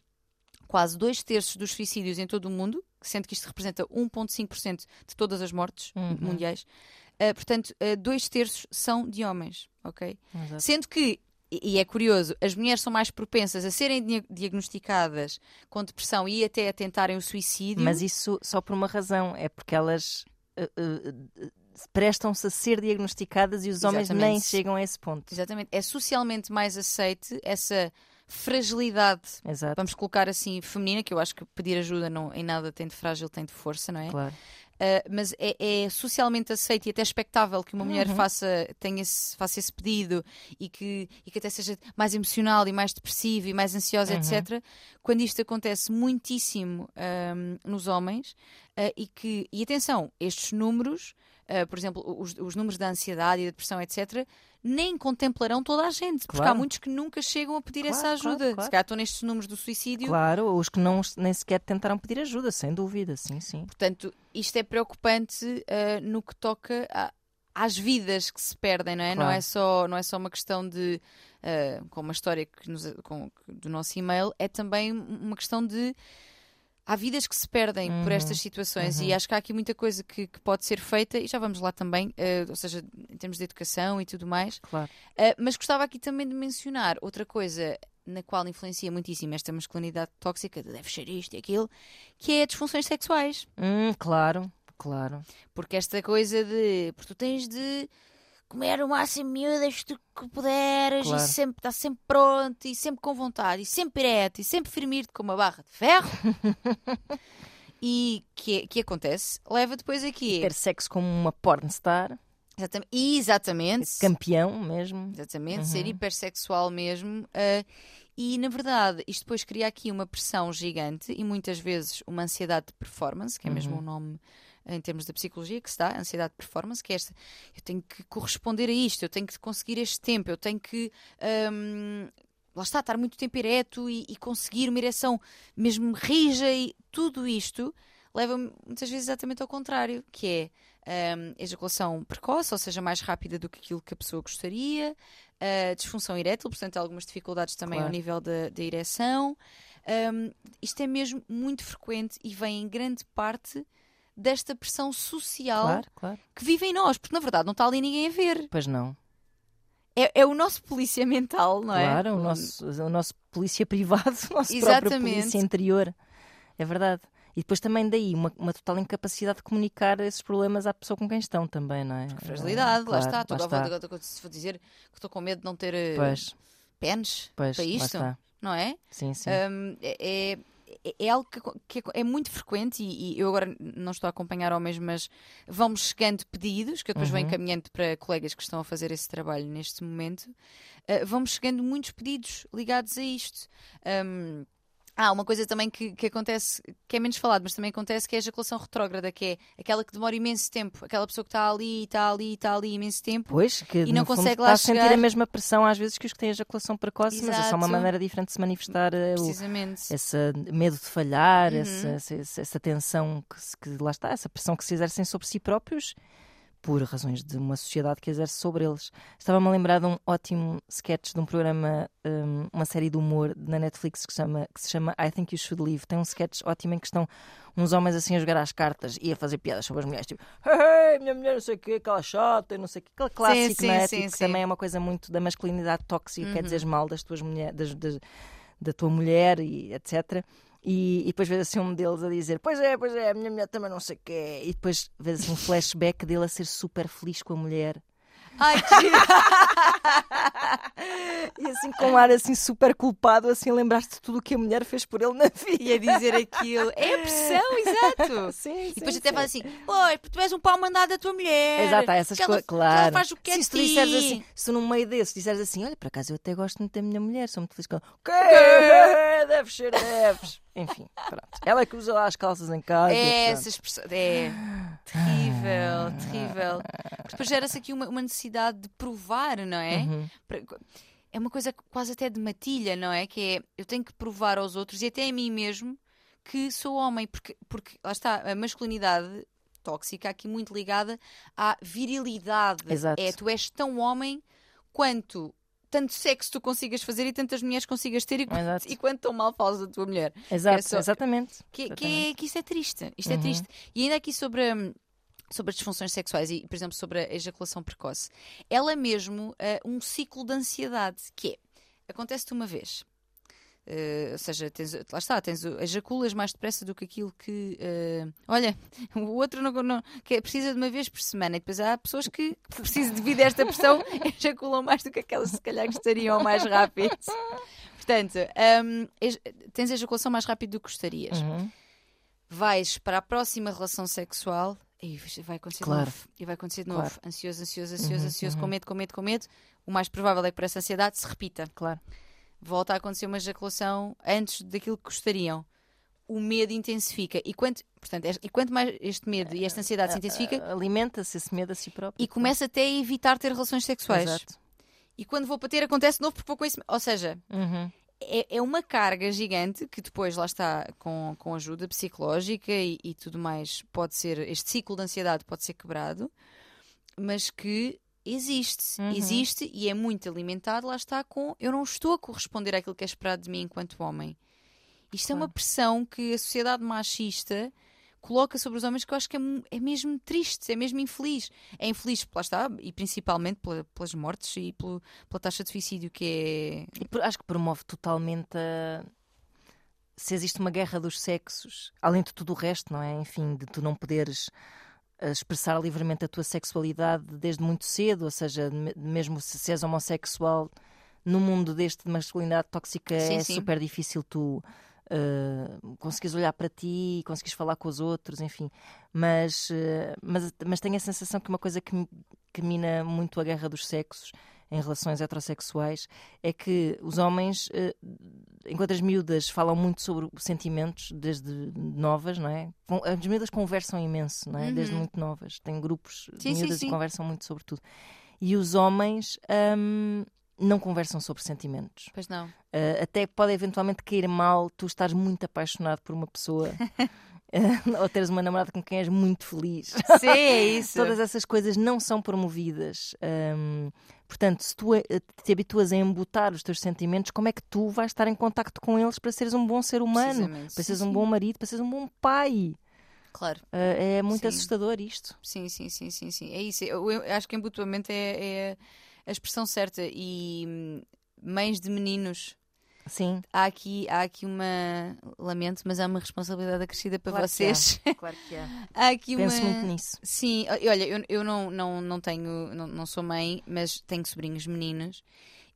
quase dois terços dos suicídios em todo o mundo, sendo que isto representa 1,5% de todas as mortes Uhum. mundiais, ah, portanto, ah, dois terços são de homens, ok? Exato. Sendo que, e e é curioso, as mulheres são mais propensas a serem dia- diagnosticadas com depressão e até a tentarem o suicídio. Mas isso só por uma razão, é porque elas uh, uh, prestam-se a ser diagnosticadas e os homens nem Exatamente. chegam a esse ponto. Exatamente. É socialmente mais aceite essa fragilidade Exato, vamos colocar assim, feminina, que eu acho que pedir ajuda não, em nada tem de frágil, tem de força, não é? claro. Uh, mas é, é socialmente aceito e até expectável que uma mulher Uhum. faça, tenha esse, faça esse pedido e que, e que até seja mais emocional e mais depressiva e mais ansiosa, Uhum. etc. Quando isto acontece muitíssimo um, nos homens uh, e que, e atenção, estes números, uh, por exemplo, os, os números da ansiedade e da depressão, etc., nem contemplarão toda a gente, porque há Claro. muitos que nunca chegam a pedir Claro, essa claro, ajuda. claro. Se calhar estão nestes números do suicídio, Claro, os que não, nem sequer tentaram pedir ajuda, sem dúvida, sim, sim. Portanto, isto é preocupante ah, no que toca a- às vidas que se perdem, não é? Não, Claro. é só, não é só uma questão de, ah, como a história que nos- com- do nosso e-mail, é também uma questão de. Há vidas que se perdem por Uhum, estas situações e uhum. acho que há aqui muita coisa que, que pode ser feita e já vamos lá também, ah, ou seja, em termos de educação e tudo mais. Claro. Uh, mas gostava aqui também de mencionar outra coisa na qual influencia muitíssimo esta masculinidade tóxica, de deve ser isto e aquilo, que é disfunções sexuais. Hum, claro, claro. Porque esta coisa de. Porque tu tens de comer o máximo miúdas que tu puderes Claro. e sempre estar sempre pronto e sempre com vontade e sempre ereto e sempre firme-te com uma barra de ferro. e que, que acontece? Leva depois aqui. Ter sexo como uma pornstar, Exatamente. Exatamente. campeão mesmo. Exatamente, ser Uhum. hipersexual mesmo. ah, e, na verdade, isto depois cria aqui uma pressão gigante e muitas vezes uma ansiedade de performance, que é mesmo Uhum. o nome em termos da psicologia que se dá, ansiedade de performance, que é esta, eu tenho que corresponder a isto, eu tenho que conseguir este tempo, eu tenho que, ahm, lá está, estar muito tempo ereto e, e conseguir uma ereção mesmo rija e tudo isto leva muitas vezes exatamente ao contrário, que é ahm, ejaculação precoce, ou seja, mais rápida do que aquilo que a pessoa gostaria, a disfunção erétil, portanto, algumas dificuldades também ao Claro. nível da, da ereção. Ahm, isto é mesmo muito frequente e vem em grande parte desta pressão social Claro, claro. que vive em nós, porque na verdade não está ali ninguém a ver. Pois não. É, é o nosso polícia mental, não é? Claro, o nosso, o nosso polícia privado, o nosso próprio Exatamente. polícia interior. É verdade. E depois também daí uma, uma total incapacidade de comunicar esses problemas à pessoa com quem estão também, não é? Fragilidade, lá Claro, está. Estou lá agora está. se vou dizer que estou com medo de não ter eh, Pois, para lá isto, está. não é? Sim, sim. Hum, é, é- é algo que, é muito frequente e, eu agora não estou a acompanhar homens, mas vão-me chegando pedidos, que eu depois vou Uhum. encaminhando para colegas que estão a fazer esse trabalho neste momento. Uh, vão-me chegando muitos pedidos ligados a isto. Um, há uma coisa também que, que acontece, que é menos falado, mas também acontece, que é a ejaculação retrógrada, que é aquela que demora imenso tempo. Aquela pessoa que está ali, está ali, está ali imenso tempo. Pois, que e não no fundo consegue está lá a sentir chegar. a mesma pressão às vezes que os que têm ejaculação precoce, mas é só uma Exato. maneira diferente de se manifestar eh, o, Precisamente. esse medo de falhar, Uhum. essa, essa, essa tensão que, que lá está, essa pressão que se exercem sobre si próprios por razões de uma sociedade que exerce sobre eles. Estava-me a lembrar de um ótimo sketch de um programa, um, uma série de humor na Netflix que se, chama, que se chama I Think You Should Leave. Tem um sketch ótimo em que estão uns homens assim a jogar às cartas e a fazer piadas sobre as mulheres, tipo, hey, hey, minha mulher não sei o quê, aquela chata, não sei o quê, aquele clássico, sim, não é? sim, Tipo, que sim. também é uma coisa muito da masculinidade tóxica, quer Uhum. dizer mal das tuas mulheres, das, das, da tua mulher e etc. E, e depois vês assim um deles a dizer: Pois é, pois é, a minha mulher também não sei o quê. E depois vês um flashback dele a ser super feliz com a mulher. Ai, que. E assim com um ar assim super culpado, assim lembrar-te de tudo o que a mulher fez por ele na vida. E a dizer aquilo. É a pressão, exato. Sim, E depois até faz assim: Oi, tu és um pau mandado da tua mulher. Exato, essas coisas, que Ela claro. faz o que é Sim, de se tu disseres assim, se no meio desse disseres assim, olha, por acaso eu até gosto muito da minha mulher, sou muito feliz com ela. Que? Deves ser, deves. Enfim, pronto. Ela é que usa lá as calças em casa. É, pronto. essa expressão. É terrível, terrível. Porque depois gera-se aqui uma, uma necessidade de provar, não é? Uhum. É uma coisa quase até de matilha, não é? Que é eu tenho que provar aos outros e até a mim mesmo que sou homem, porque, porque lá está, a masculinidade tóxica aqui muito ligada à virilidade. Exato. É, tu és tão homem quanto tanto sexo tu consigas fazer e tantas mulheres consigas ter e, e quanto tão mal falas da tua mulher. Exato, É só- exatamente. Que, que, Exatamente. é, que isso é triste. Isto é Uhum. triste. E ainda aqui sobre, hum, sobre as disfunções sexuais e, por exemplo, sobre a ejaculação precoce. Ela é mesmo ah, um ciclo de ansiedade, que é, acontece-te uma vez. Eh, ou seja, tens, lá está, tens, ejaculas mais depressa do que aquilo que. eh, olha, o outro não, não- que é- precisa de uma vez por semana. E depois há pessoas que, precisam devido a esta pressão, ejaculam mais do que aquelas se calhar gostariam mais rápido. Portanto, ej- tens ejaculação mais rápido do que gostarias Uhum. vais para a próxima relação sexual e vai acontecer Claro. de novo. E vai acontecer de novo. Claro. Ansioso, ansioso, ansioso, Uhum, ansioso, uhum. com medo, com medo, com medo. O mais provável é que por essa ansiedade se repita. Claro. Volta a acontecer uma ejaculação antes daquilo que gostariam. O medo intensifica. E quanto, portanto, e quanto mais este medo e esta ansiedade se intensifica, Ah, Alimenta-se esse medo a si próprio. e começa até a evitar ter relações sexuais. Exato. E quando vou para ter, acontece de novo porque vou com isso. Ou seja, Uhum. É, é uma carga gigante que depois lá está com, com ajuda psicológica e, e tudo mais pode ser este ciclo de ansiedade pode ser quebrado mas que existe Uhum. existe e é muito alimentado lá está com eu não estou a corresponder àquilo que é esperado de mim enquanto homem isto é uma Claro. pressão que a sociedade machista coloca sobre os homens que eu acho que é, é mesmo triste, é mesmo infeliz. É infeliz, lá está, e principalmente pela- pelas mortes e pelo- pela taxa de suicídio que é por- acho que promove totalmente a. Se existe uma guerra dos sexos, além de tudo o resto, não é? Enfim, de tu não poderes eh, expressar livremente a tua sexualidade desde muito cedo, ou seja, me- mesmo se és homossexual, no mundo deste de masculinidade tóxica Sim, é sim. super difícil tu eh, conseguires olhar para ti, conseguires falar com os outros, enfim. Mas, eh, mas, mas tenho a sensação que uma coisa que, que mina muito a guerra dos sexos em relações heterossexuais é que os homens, eh, enquanto as miúdas falam muito sobre sentimentos desde novas, não é? As miúdas conversam imenso, não é? Desde Uhum. muito novas. Tem grupos Sim, de sim, miúdas sim. e conversam muito sobre tudo. E os homens hum, não conversam sobre sentimentos. Pois não. Uh, até pode eventualmente cair mal tu estás muito apaixonado por uma pessoa uh, ou teres uma namorada com quem és muito feliz. Sim, é isso. Todas essas coisas não são promovidas. Um, portanto, se tu eh, te habituas a embutar os teus sentimentos, como é que tu vais estar em contacto com eles para seres um bom ser humano? Para seres um bom marido, para seres um bom pai? Claro. Uh, é muito Sim. assustador isto. Sim, sim, sim, sim, sim. É isso. Eu, eu acho que embutamento é, é a expressão certa. E hum, mães de meninos. Sim, Há aqui, há aqui uma. Lamento, mas há uma responsabilidade acrescida para Claro que vocês. claro que é. há aqui Penso uma. muito nisso. Sim, olha, eu, eu não, não, não tenho, não, não sou mãe, mas tenho sobrinhos meninos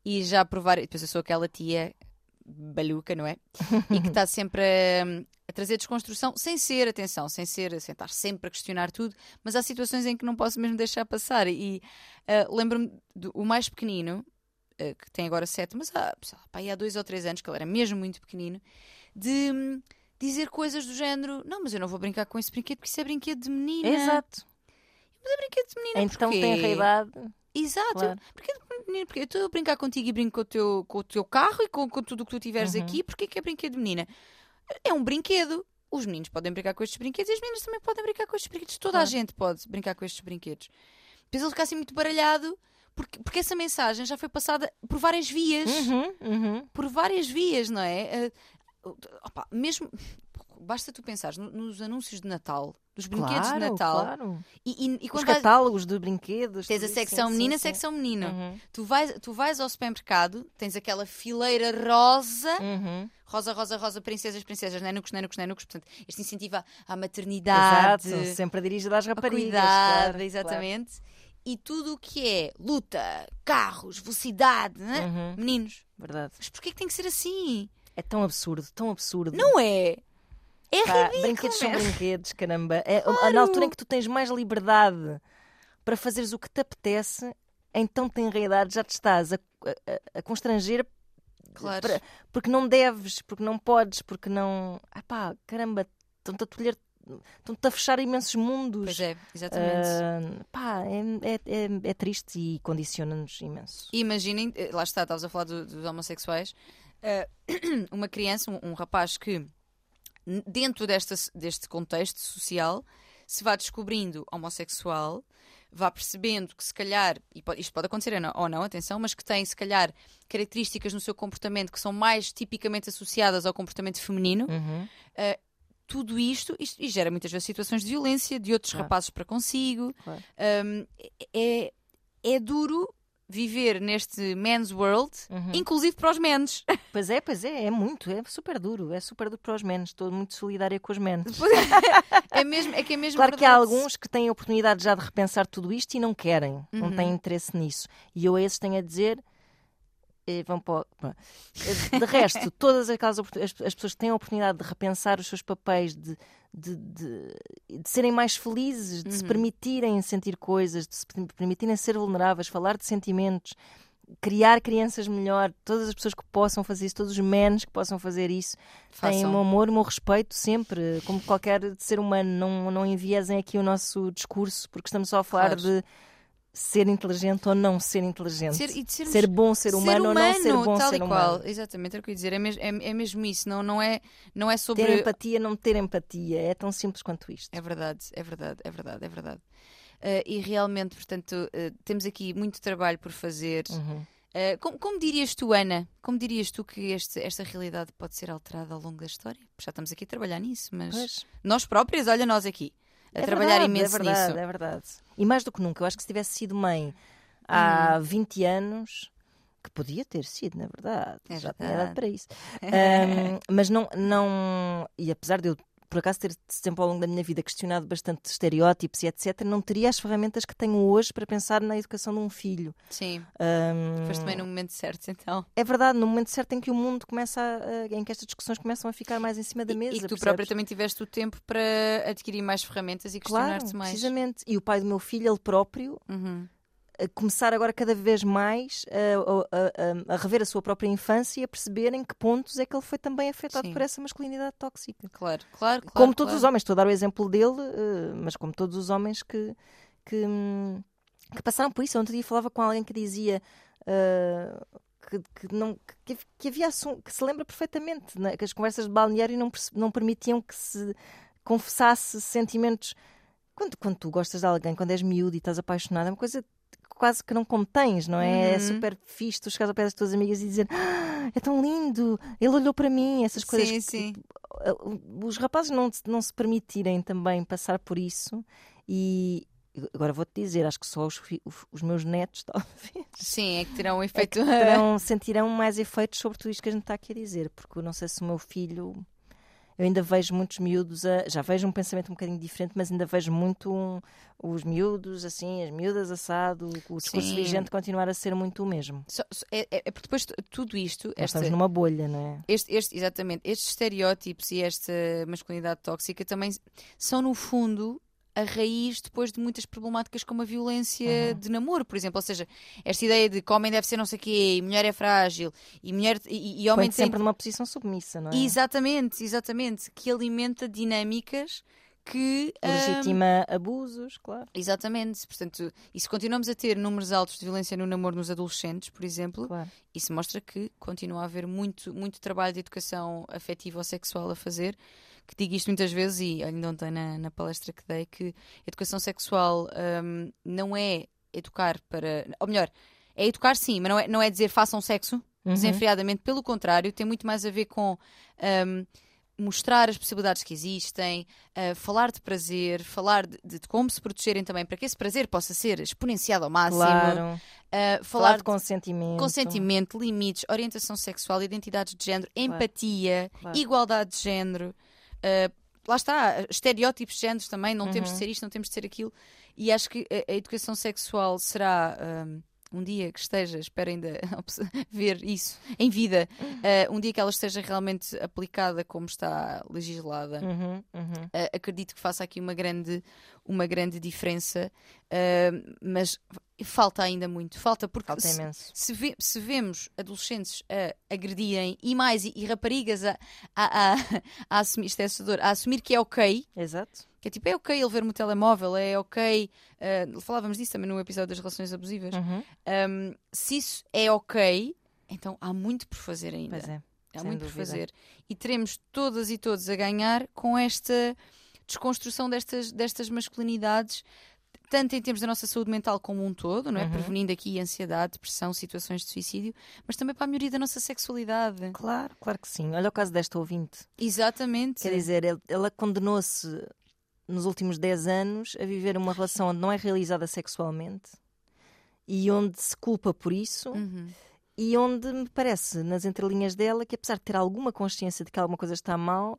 e já provar, depois eu sou aquela tia baluca, não é? E que está sempre a, a trazer desconstrução, sem ser, atenção, sem ser, sem estar sempre a questionar tudo, mas há situações em que não posso mesmo deixar passar. E ah, lembro-me do o mais pequenino, ah, que tem agora sete, mas há, pá, há dois ou três anos, que ele era mesmo muito pequenino, de hum, dizer coisas do género: Não, mas eu não vou brincar com esse brinquedo porque isso é brinquedo de menina. Exato. Mas é brinquedo de menina. Então porquê? tem a idade. Exato. Claro. Menina. Porque eu estou a brincar contigo e brinco com o teu, com o teu carro e com, com tudo o que tu tiveres Uhum. aqui. Porquê que é brinquedo de menina? É um brinquedo. Os meninos podem brincar com estes brinquedos e as meninas também podem brincar com estes brinquedos. Toda a Claro. gente pode brincar com estes brinquedos. Depois ele fica assim muito baralhado porque, porque essa mensagem já foi passada por várias vias Uhum, uhum. por várias vias, não é? Eh, opa, mesmo basta tu pensares no- nos anúncios de Natal, dos brinquedos Claro, de Natal, claro. e, e, e Os quando vais, catálogos de brinquedos. tens a secção sim, menina, sim, secção menino. Uhum. Tu, vais, tu vais ao supermercado, tens aquela fileira rosa, Uhum. rosa, rosa, rosa, princesas, princesas, nenucos, nenucos, nenucos. Portanto, este incentiva à maternidade, Exato, sempre dirigida às raparigas. cuidado, claro, exatamente. E tudo o que é luta, carros, velocidade, né? claro. Uhum, meninos. Verdade. Mas porquê que tem que ser assim? É tão absurdo, tão absurdo. Não é? É Pá, ridículo. brinquedos são brinquedos, caramba. É, Claro. Na altura em que tu tens mais liberdade para fazeres o que te apetece, então tenra idade já te estás a, a- a constranger Claro. para- porque não deves, porque não podes, porque não. Ah pá, caramba, estão-te a tolher, estão-te a fechar imensos mundos. Pois é, exatamente. Ah, pá, é, é, é- é triste e condiciona-nos imenso. E Imaginem, eh, lá está, estavas a falar do- dos homossexuais, eh, uma criança, um, um rapaz que, dentro desta, deste contexto social, se vá descobrindo homossexual, vá percebendo que se calhar, e isto pode acontecer ou não- ou não, atenção, mas que tem se calhar características no seu comportamento que são mais tipicamente associadas ao comportamento feminino, Uhum. tudo isto, isto- e gera muitas vezes situações de violência de outros Claro. rapazes para consigo. Claro. Um, é, é duro viver neste men's world, Uhum. inclusive para os mens. Pois é, pois é, é muito, é super duro, é super duro para os menos. Estou muito solidária com os menos. É, mesmo, é que é mesmo Claro que há alguns que têm a oportunidade já de repensar tudo isto e não querem, não Uhum. têm interesse nisso. E eu a esses tenho a dizer. Eh, Vão para o-. Eh, De resto, todas aquelas as, as pessoas que têm a oportunidade de repensar os seus papéis, de, de, de- de serem mais felizes, de se Uhum. permitirem sentir coisas, de se per- permitirem ser vulneráveis, falar de sentimentos, criar crianças melhor, todas as pessoas que possam fazer isso, todos os menos que possam fazer isso, têm o Façam. meu amor, o meu respeito sempre, como qualquer ser humano. Não, não enviesem aqui o nosso discurso, porque estamos só a falar Claro. de ser inteligente ou não ser inteligente. Ser, e de sermos- Ser bom ser humano, ou não ser bom tal ser e qual. humano. Exatamente, era o que eu ia dizer. É mesmo, é, é mesmo isso. Não, não, é, não é sobre. Ter empatia, não ter empatia. É tão simples quanto isto. É verdade, é verdade, é verdade, é verdade. Eh, e realmente, portanto, eh, temos aqui muito trabalho por fazer. Uhum. Eh, como, como dirias tu, Ana? Como dirias tu que este- esta realidade pode ser alterada ao longo da história? Já estamos aqui a trabalhar nisso, mas Pois. nós próprias, olha nós aqui, a É trabalhar verdade, imenso é verdade, nisso. É verdade. E mais do que nunca, eu acho que se tivesse sido mãe há Uhum. 20 anos, que podia ter sido, na verdade, É já tinha verdade. idade para isso. Ahm, mas não, não. E apesar de eu, por acaso, ter sempre ao longo da minha vida questionado bastante estereótipos e etc., não teria as ferramentas que tenho hoje para pensar na educação de um filho. Sim, Ahm, foste também no momento certo, então. É verdade, no momento certo em que o mundo começa a, em que estas discussões começam a ficar mais em cima da E- mesa. e que tu percebes? própria também tiveste o tempo para adquirir mais ferramentas e Claro, questionar-te mais. precisamente. E o pai do meu filho, ele próprio, Uhum. Começar agora cada vez mais a, a- a- a rever a sua própria infância e a perceber em que pontos é que ele foi também afetado Sim. por essa masculinidade tóxica. Claro, claro, claro. como todos claro. os homens, estou a dar o exemplo dele, eh, mas como todos os homens que, que, que passaram por isso. Ontem dia falava com alguém que dizia eh, que, que não, que, que havia assun- que se lembra perfeitamente né, que as conversas de balneário não, não permitiam que se confessasse sentimentos. Quando, quando tu gostas de alguém, quando és miúdo e estás apaixonado, é uma coisa quase que não contens, não é? É Uhum. super fixe tu chegares ao pé das tuas amigas e dizer "Ah, é tão lindo, ele olhou para mim, essas coisas Sim, que, sim. uh, os rapazes não, se- não se permitirem também passar por isso e agora vou-te dizer, acho que só os, os- meus netos talvez Sim, é que terão um é efeito. que terão, sentirão mais efeitos sobre tudo isto que a gente está aqui a dizer, porque não sei se o meu filho eu ainda vejo muitos miúdos, a- já vejo um pensamento um bocadinho diferente, mas ainda vejo muito um- os miúdos, assim, as miúdas assado, o discurso Sim. vigente continuar a ser muito o mesmo. Só- só- é, é- é porque depois tu- tudo isto, Nós esta, estamos numa bolha, não é? este, este- exatamente, estes estereótipos e esta masculinidade tóxica também são, no fundo, a raiz depois de muitas problemáticas como a violência Uhum. de namoro, por exemplo. Ou seja, esta ideia de que homem deve ser não sei o quê, e mulher é frágil, e, mulher, e, e homem tem. sempre numa posição submissa, não é? Exatamente, exatamente. Que alimenta dinâmicas que. ah, Legitima abusos, claro. Exatamente, portanto, e se continuamos a ter números altos de violência no namoro nos adolescentes, por exemplo, claro. isso mostra que continua a haver muito, muito trabalho de educação afetiva ou sexual a fazer. Que digo isto muitas vezes, e ainda ontem na, na palestra que dei, que educação sexual hum, não é educar para. Ou melhor, é educar sim, mas não é, não é dizer façam sexo Uhum. desenfreadamente, pelo contrário, tem muito mais a ver com hum, mostrar as possibilidades que existem, uh, falar de prazer, falar de, de, como se protegerem também para que esse prazer possa ser exponenciado ao máximo. Claro. Uh, falar, falar de consentimento. consentimento, limites, orientação sexual, identidades de género, claro. empatia, claro. igualdade de género. Uh, lá está, estereótipos de géneros também, não uhum. temos de uhum. ser isto, não temos de ser aquilo. E acho que a, a educação sexual será. Um, um dia que esteja, espero ainda ver isso em vida, uh, um dia que ela esteja realmente aplicada como está legislada, uhum, uhum. Uh, acredito que faça aqui uma grande, uma grande diferença, uh, mas falta ainda muito. Falta porque falta se, se, ve, se, vemos adolescentes a agredirem e mais, e, e raparigas a, a, a, a assumir, isto é assustador, a assumir que é ok. Exato que é tipo, é ok ele ver-me o telemóvel, é ok. Uh, falávamos disso também no episódio das relações abusivas. Uhum. Um, se isso é ok, então há muito por fazer ainda. Pois é. Há muito dúvida. por fazer. E teremos todas e todos a ganhar com esta desconstrução destas, destas masculinidades, tanto em termos da nossa saúde mental como um todo, não é? Uhum. Prevenindo aqui ansiedade, depressão, situações de suicídio, mas também para a melhoria da nossa sexualidade. Claro, claro que sim. Olha o caso desta ouvinte. Exatamente. Quer dizer, ela condenou-se nos últimos 10 anos a viver uma relação onde não é realizada sexualmente e onde se culpa por isso. Uhum. E onde me parece, nas entrelinhas dela, que apesar de ter alguma consciência de que alguma coisa está mal,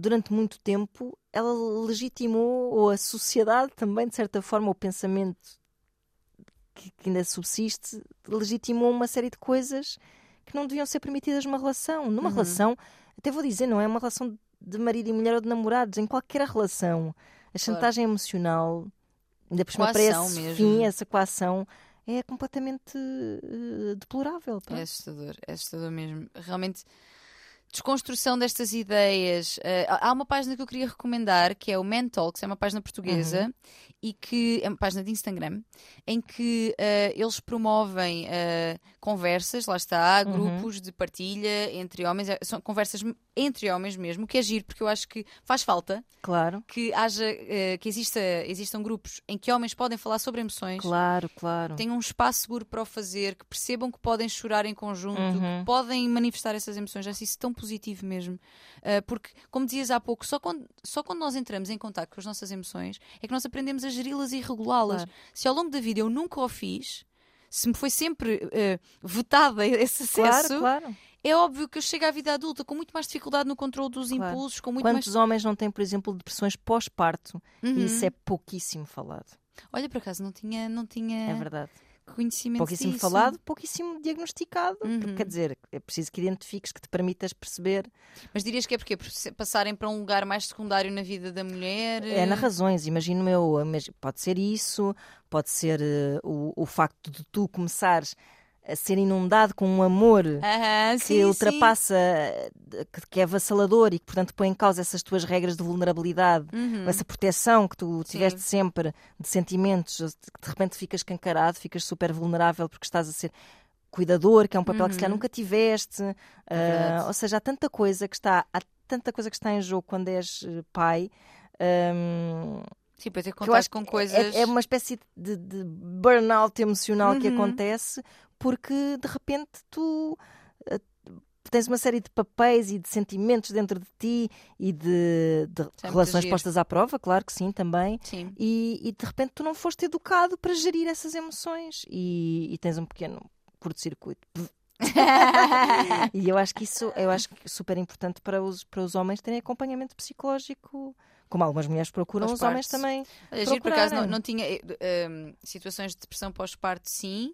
durante muito tempo ela legitimou, ou a sociedade também, de certa forma, o pensamento que, que ainda subsiste, legitimou uma série de coisas que não deviam ser permitidas numa relação. Numa uhum. relação, até vou dizer, não é uma relação de marido e mulher ou de namorados, em qualquer relação. A chantagem claro. emocional, ainda por cima para esse mesmo. fim, essa coação, é completamente uh, deplorável. Pá. É assustador, é assustador mesmo. Realmente desconstrução destas ideias. Uh, há uma página que eu queria recomendar que é o Men Talks, é uma página portuguesa uhum. e que é uma página de Instagram em que uh, eles promovem uh, conversas, lá está, uhum. grupos uhum. de partilha entre homens, são conversas entre homens mesmo, que é giro, porque eu acho que faz falta claro. que haja que exista, existam grupos em que homens podem falar sobre emoções, claro, claro. tenham um espaço seguro para o fazer, que percebam que podem chorar em conjunto, uhum. que podem manifestar essas emoções. Acho isso tão positivo mesmo. Uh, porque, como dizias há pouco, só quando, só quando nós entramos em contato com as nossas emoções é que nós aprendemos a geri-las e regulá-las. Claro. Se ao longo da vida eu nunca o fiz, se me foi sempre uh, vetada esse acesso. Claro, claro. É óbvio que eu chego à vida adulta com muito mais dificuldade no controle dos claro. impulsos, com muito Quantos mais... homens não têm, por exemplo, depressões pós-parto? Uhum. E isso é pouquíssimo falado. Olha, por acaso não tinha, não tinha. É verdade conhecimento Pouquíssimo disso. falado, pouquíssimo diagnosticado. Uhum. Porque, quer dizer, é preciso que identifiques, que te permitas perceber. Mas dirias que é porque passarem para um lugar mais secundário na vida da mulher? É nas razões, imagino eu. Pode ser isso, pode ser uh, o, o facto de tu começares a ser inundado com um amor que sim, ultrapassa, que, que, é avassalador e que, portanto, põe em causa essas tuas regras de vulnerabilidade, uhum. essa proteção que tu tiveste sim. sempre de sentimentos, que de repente ficas cancarado, ficas super vulnerável porque estás a ser cuidador, que é um papel uhum. que se calhar uhum. nunca tiveste. Uh, ou seja, há tanta coisa que está, há tanta coisa que está em jogo quando és eh, pai. Um, Sim, para ter contato com coisas. É, é, uma espécie de, de burnout emocional uhum. que acontece porque de repente tu uh, tens uma série de papéis e de sentimentos dentro de ti e de, de relações postas à prova, claro que sim, também. Sim. E, e, de repente tu não foste educado para gerir essas emoções e, e tens um pequeno curto-circuito. e eu acho que isso eu acho que é super importante para os, para os homens terem acompanhamento psicológico como algumas mulheres procuram, os homens também. Olha, por acaso não, não tinha uh, situações de depressão pós-parto, sim.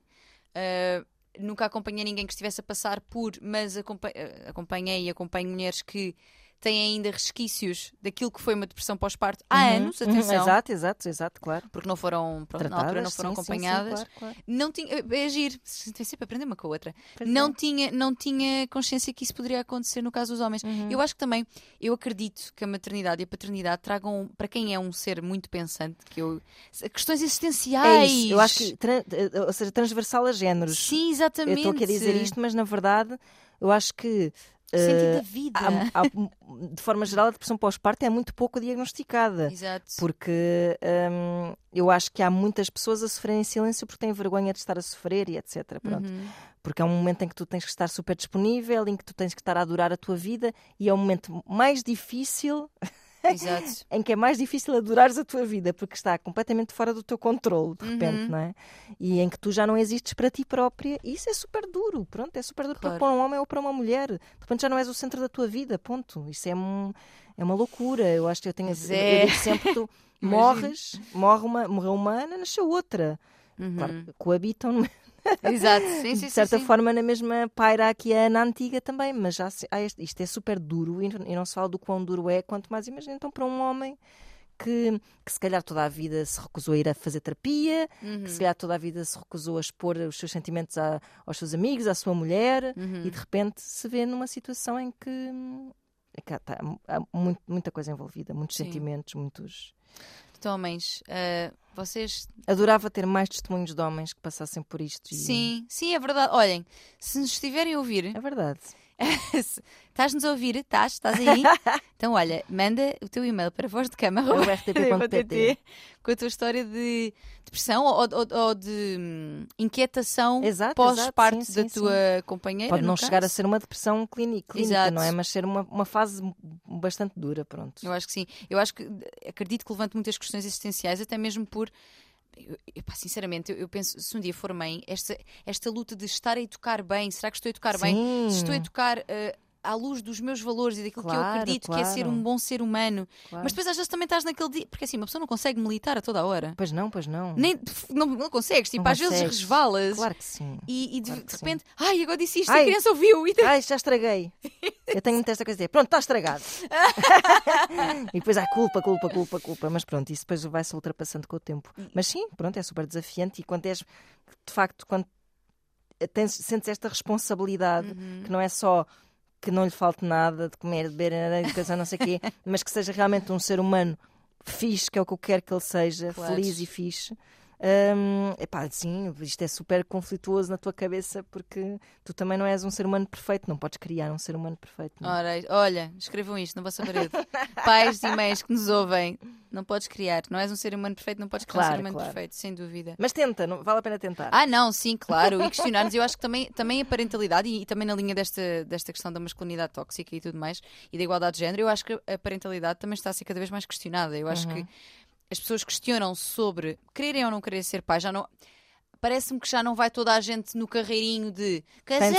Uh, nunca acompanhei ninguém que estivesse a passar por, mas acompanhei e acompanho mulheres que têm ainda resquícios daquilo que foi uma depressão pós-parto há uhum, anos, uhum, atenção. Uhum, exato, exato, exato, claro. Porque não foram, pronto, na altura não foram sim, acompanhadas. Sim, sim, claro, claro. Não tinha, é agir, tem sempre aprender uma com a outra. não, é. tinha, não tinha consciência que isso poderia acontecer no caso dos homens. Uhum. Eu acho que também, eu acredito que a maternidade e a paternidade tragam, para quem é um ser muito pensante, que eu, questões existenciais. É isso. Eu acho que, ou seja, transversal a géneros. Sim, exatamente. Eu estou aqui a dizer isto, mas na verdade eu acho que o sentido da vida. Há, há, de forma geral, a depressão pós-parto é muito pouco diagnosticada. Exato. Porque hum, eu acho que há muitas pessoas a sofrerem em silêncio porque têm vergonha de estar a sofrer e etc. Pronto. Uhum. Porque é um momento em que tu tens que estar super disponível, em que tu tens que estar a adorar a tua vida e é o momento mais difícil Exato. em que é mais difícil adorares a tua vida, porque está completamente fora do teu controle, de repente, Uhum. não é? E em que tu já não existes para ti própria, e isso é super duro, pronto, é super duro Claro. para um homem ou para uma mulher. De repente já não és o centro da tua vida, ponto. Isso é, um, é uma loucura. Eu acho que eu tenho. Mas é. Eu digo sempre: tu morres, morre uma, morreu uma Ana, nasceu outra. Uhum. Claro, coabitam no- Exato. Sim, sim, de certa sim. forma na mesma paira aqui a Ana antiga também, mas já se- ah, isto é super duro e, não se fala do quão duro é, quanto mais imagina então para um homem que, que se calhar toda a vida se recusou a ir a fazer terapia, Uhum. que se calhar toda a vida se recusou a expor os seus sentimentos a- aos seus amigos, à sua mulher, Uhum. e de repente se vê numa situação em que, que há, tá- há muito- muita coisa envolvida, muitos Sim. sentimentos, muitos. Então, homens, ah, vocês. Adorava ter mais testemunhos de homens que passassem por isto. e- Sim, sim, é verdade. Olhem, se nos estiverem a ouvir, É verdade. estás-nos a ouvir, estás, estás aí? Então, olha, manda o teu e-mail para voz de cama com a tua história de depressão ou, ou- ou de hum, inquietação pós-parte sim, da sim, tua companheira. Pode não chegar a caso. ser uma depressão clíni- clínica, Exato. não é? Mas ser uma, uma fase bastante dura, pronto. Eu acho que sim. Eu acho que acredito que levante muitas questões existenciais, até mesmo por. Eu, sinceramente, eu, eu penso, se um dia for mãe, esta, esta luta de estar a educar bem, será que estou a educar bem? Sim. Se estou a educar eh, à luz dos meus valores e daquilo que eu Claro, acredito que é ser claro. um bom ser humano. Claro. Mas depois às vezes também estás naquele dia. Porque assim, uma pessoa não consegue militar a toda a hora. Pois não, pois não. Nem, não, não consegues. Tipo, Não às vezes consegues. resvalas. Claro que sim. E, e de, Claro de que sim. repente, ai, agora disse isto, Ai. a criança ouviu. E Ai, já estraguei. Eu tenho muita esta coisa de dizer, pronto, está estragado. e depois há culpa, culpa, culpa, culpa. Mas pronto, isso depois vai-se ultrapassando com o tempo. Mas sim, pronto, é super desafiante. E quando és, de facto, quando tens, sentes esta responsabilidade, Uhum. que não é só que não lhe falte nada de comer, de beber, de educação, não sei o quê, mas que seja realmente um ser humano fixe, que é o que eu quero que ele seja, Claro. feliz e fixe. Hum, epá, sim, isto é super conflituoso na tua cabeça porque tu também não és um ser humano perfeito, não podes criar um ser humano perfeito. é? Ora, olha, escrevam isto na vossa parede. Pais e mães que nos ouvem, não podes criar. Não és um ser humano perfeito, não podes criar um Claro, ser humano claro. perfeito, sem dúvida. Mas tenta, não, vale a pena tentar. Ah, não, sim, claro. E questionar-nos, eu acho que também, também a parentalidade, e, e também na linha desta, desta questão da masculinidade tóxica e tudo mais, e da igualdade de género, eu acho que a parentalidade também está a ser cada vez mais questionada. Eu acho que as pessoas questionam sobre quererem ou não querer ser pai. Já não. Parece-me que já não vai toda a gente no carreirinho de casei,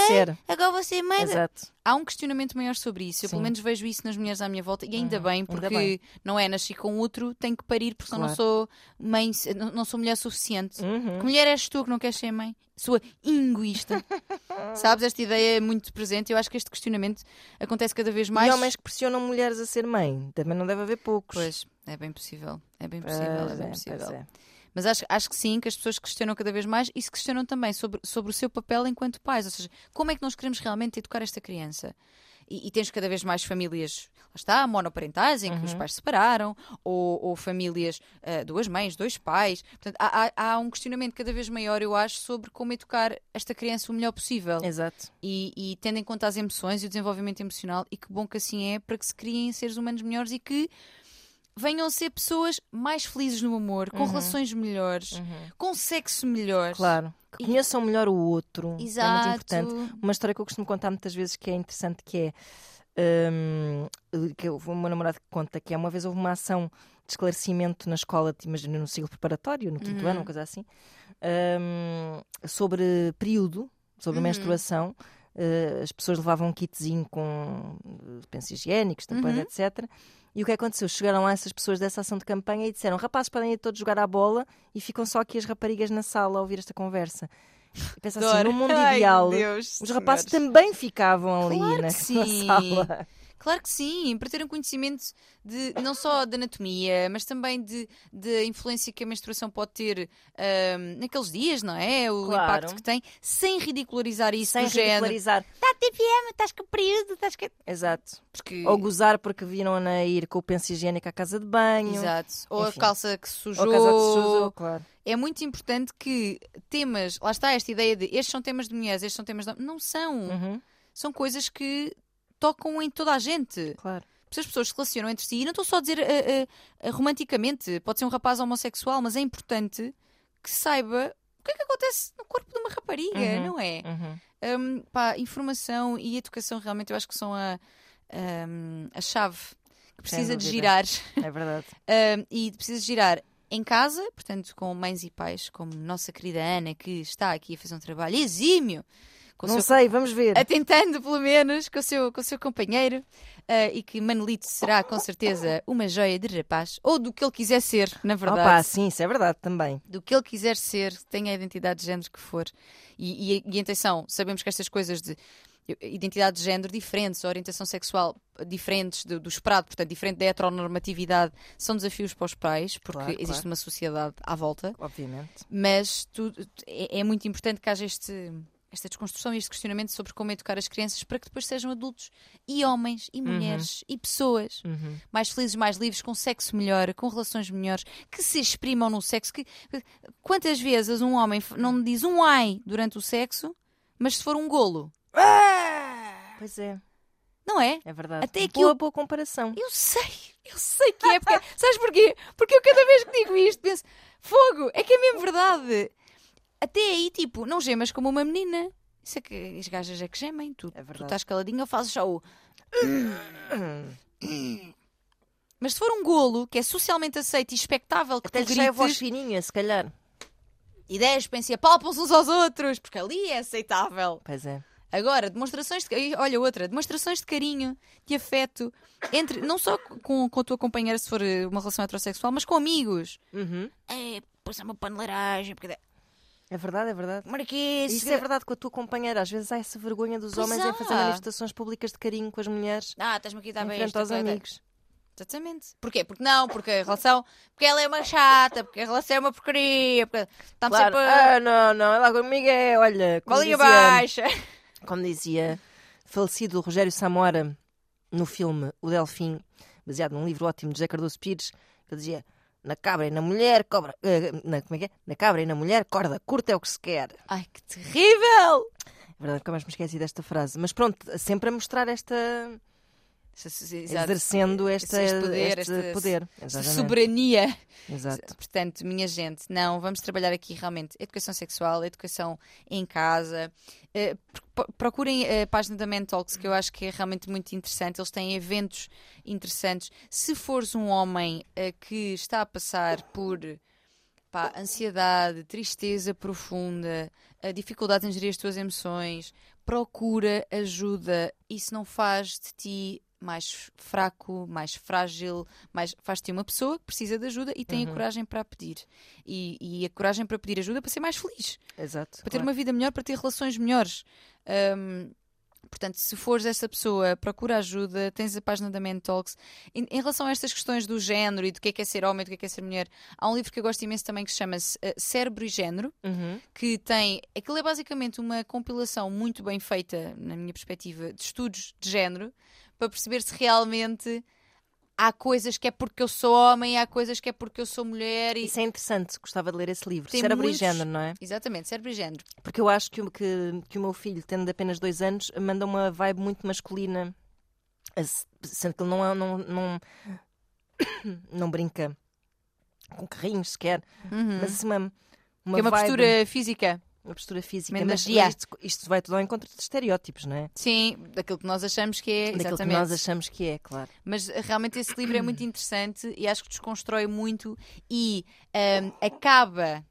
agora vou ser mãe. Exato. Há um questionamento maior sobre isso. Eu Sim. pelo menos vejo isso nas mulheres à minha volta e ainda bem, ainda porque bem. não é nasci com outro, tenho que parir porque eu não Claro. sou mãe, não, não sou mulher suficiente. Uhum. Que mulher és tu que não queres ser mãe? Sua egoísta. Sabes, esta ideia é muito presente. Eu acho que este questionamento acontece cada vez mais. E homens que pressionam mulheres a ser mãe, também não deve haver poucos. Pois, é bem possível. É bem possível, é, é, bem possível. é. Mas acho, acho que sim, que as pessoas questionam cada vez mais e se questionam também sobre, sobre o seu papel enquanto pais. Ou seja, como é que nós queremos realmente educar esta criança? E, e tens cada vez mais famílias, lá está, monoparentais, em que Uhum. os pais se separaram, ou, ou famílias, ah, duas mães, dois pais. Portanto, há, há- há um questionamento cada vez maior, eu acho, sobre como educar esta criança o melhor possível. Exato. E, e tendo em conta as emoções e o desenvolvimento emocional, e que bom que assim é, para que se criem seres humanos melhores e que venham a ser pessoas mais felizes no amor, com relações melhores, com sexo melhor. Uhum. Claro. Que conheçam melhor o outro. Exato. É muito importante. Uma história que eu costumo contar muitas vezes que é interessante, que é hum, que o meu namorado que conta que é uma vez houve uma ação de esclarecimento na escola, te imagino no ciclo preparatório, no quinto Uhum. ano, uma coisa assim, hum, sobre período, sobre Uhum. menstruação. Uh, as pessoas levavam um kitzinho com uh, pensos higiênicos, tampões, Uhum. etc. E o que aconteceu? Chegaram lá essas pessoas dessa ação de campanha e disseram: rapazes, podem ir todos jogar à bola e ficam só aqui as raparigas na sala a ouvir esta conversa. E pensa assim: no mundo Ai, ideal, Deus, os rapazes senhores. também ficavam ali Claro na, sim. na sala. Claro que sim, para ter um conhecimento de, não só de anatomia, mas também de, de influência que a menstruação pode ter ahm, naqueles dias, não é? O Claro. impacto que tem, sem ridicularizar isso Sem do género. ridicularizar. Está TPM, estás com período, estás com... Exato. Porque... Ou gozar porque viram-na a ir com o penso higiênico à casa de banho. Exato. Ou Enfim. a calça que Ou sujou. a casa que sujou, claro. É muito importante que temas, lá está esta ideia de estes são temas de mulheres, estes são temas de... Não são. Uhum, São coisas que tocam em toda a gente. claro. Se as pessoas se relacionam entre si, e não estou só a dizer eh, eh, romanticamente, pode ser um rapaz homossexual, mas é importante que saiba que é que acontece no corpo de uma rapariga, Uhum. não é? Uhum. Hum, pá, informação e educação realmente eu acho que são a, hum, a chave que precisa de girar. É verdade. Um, e precisa girar em casa, portanto, com mães e pais, como nossa querida Ana, que está aqui a fazer um trabalho exímio, o Não seu, sei, vamos ver. atentando pelo menos com o seu, com o seu companheiro, uh, e que Manolito será com certeza uma joia de rapaz, ou do que ele quiser ser, na verdade. Opa, sim, isso é verdade também. Do que ele quiser ser, tenha a identidade de género que for. E, e, e atenção, sabemos que estas coisas de identidade de género diferentes, orientação sexual diferentes do, do esperado, portanto, diferente da heteronormatividade, são desafios para os pais, porque Claro, existe claro. uma sociedade à volta, Obviamente. mas tu- é, é muito importante que haja este, esta desconstrução e este questionamento sobre como educar as crianças para que depois sejam adultos e homens e mulheres e pessoas Uhum. mais felizes, mais livres, com sexo melhor, com relações melhores, que se exprimam no sexo. Que, quantas vezes um homem não diz um ai durante o sexo, mas se for um golo, Pois é, não é? é verdade. Até aqui boa, eu- boa comparação. Eu sei, eu sei que é. Porque, sabes porquê? Porque eu cada vez que digo isto penso, fogo, é que é mesmo verdade. Até aí, tipo, não gemas como uma menina. Isso é que as gajas é que gemem. Tu, É tu estás caladinha, eu faço só o. Mas se for um golo que é socialmente aceito e expectável que Até tu sai a voz grites, fininha, se calhar. e despem se apalpam-se uns aos outros, porque ali é aceitável. Pois é. Agora, demonstrações de. Olha, outra, demonstrações de carinho, de afeto, entre não só com, com a tua companheira se for eh, uma relação heterossexual, mas com amigos. Uhum. É, pôs uma paneleiragem, porque. É verdade, é verdade. Marquês. Isso é verdade com a tua companheira. Às vezes há essa vergonha dos Pois homens em fazer há. manifestações públicas de carinho com as mulheres Ah, estás-me aqui a dar bem frente aos coisa. amigos. Exatamente. Porquê? Porque não, porque a relação. Porque ela é uma chata, porque a relação é uma porcaria, porque estamos Claro. sempre. a Ah, não, não. Ela comigo é, olha, Bolinha dizia, baixa. como dizia falecido Rogério Samora no filme O Delfim, baseado num livro ótimo de José Cardoso Pires, que dizia na cabra e na mulher, cobra, eh, na, como é que é? Na cabra e na mulher, corda curta é o que se quer. Ai, que terrível! É verdade, nunca mais me esqueci desta frase. Mas pronto, sempre a mostrar esta. Exato. exercendo esta, Este poder, este esta poder. Soberania. Exato. Portanto, minha gente, não, vamos trabalhar aqui realmente educação sexual, educação em casa. Eh, pro- procurem a página da Mentalks, que eu acho que é realmente muito interessante. Eles têm eventos interessantes. Se fores um homem eh, que está a passar por pá, ansiedade, tristeza profunda, a dificuldade em gerir as tuas emoções, procura ajuda. Isso não faz de ti mais fraco, mais frágil, mais faz-te uma pessoa que precisa de ajuda e tem a coragem para pedir. E, e a coragem para pedir ajuda para ser mais feliz, Exato. para ter claro. uma vida melhor, para ter relações melhores. Hum, Portanto, se fores essa pessoa, procura ajuda, tens a página da Mentalks. Em, em relação a estas questões do género e do que é que é ser homem, do que é que é ser mulher, há um livro que eu gosto imenso também que se chama-se eh, Cérebro e Género, Uhum. que tem. Aquilo é basicamente uma compilação muito bem feita, na minha perspectiva, de estudos de género, para perceber se realmente há coisas que é porque eu sou homem há coisas que é porque eu sou mulher. E... Isso é interessante, gostava de ler esse livro. Tem Cérebro muitos- e género, não é? Exatamente, cérebro e género. Porque eu acho que, o- que, que o meu filho, tendo apenas dois anos, manda uma vibe muito masculina. As- Sendo que ele não, é- não, não, não brinca com carrinhos sequer. Uhum. Mas assim, uma, uma, que é uma vibe, postura física. Uma postura física. Mas, mas isto, isto vai tudo ao encontro de estereótipos, não é? Sim, daquilo que nós achamos que é. Daquilo que exatamente. nós achamos que é, claro. Mas eh, realmente esse livro é muito interessante e acho que desconstrói muito e ahm, acaba.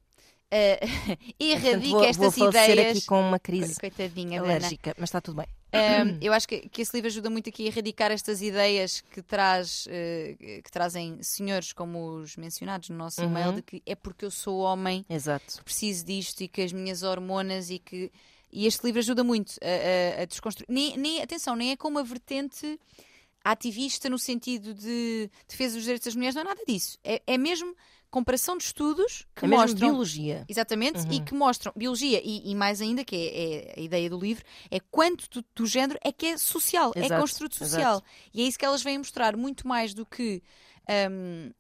eh, erradica Portanto, vou, estas vou ideias. aqui com uma crise Coitadinha, Dana. alérgica, mas está tudo bem. Um, eu acho que, que esse livro ajuda muito aqui a erradicar estas ideias que, traz, eh, que trazem senhores como os mencionados no nosso Uhum. e-mail de que é porque eu sou homem Exato. que preciso disto e que as minhas hormonas e que e este livro ajuda muito a, a- a desconstruir. Nem, nem- atenção, nem é com uma vertente ativista no sentido de defesa dos direitos das mulheres, não é nada disso. É, é mesmo comparação de estudos que é mostram biologia. Exatamente, e Uhum. que mostram biologia e, e mais ainda, que é, é a ideia do livro, é quanto do, do género é que é social, é Exato, construto social. E é isso que elas vêm mostrar, muito mais do que. hum,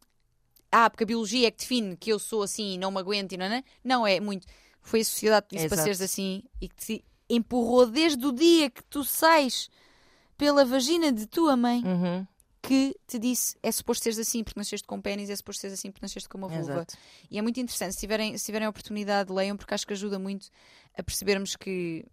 ah, porque a biologia é que define que eu sou assim e não me aguento e não, não, não é muito. Foi a sociedade que disse para Exato. seres assim e que te empurrou desde o dia que tu sais pela vagina de tua mãe Uhum. Que te disse é suposto seres assim porque nasceste com pênis, é suposto seres assim porque nasceste com uma vulva. Exato. E é muito interessante. Se tiverem, se tiverem a oportunidade, leiam, porque acho que ajuda muito a percebermos que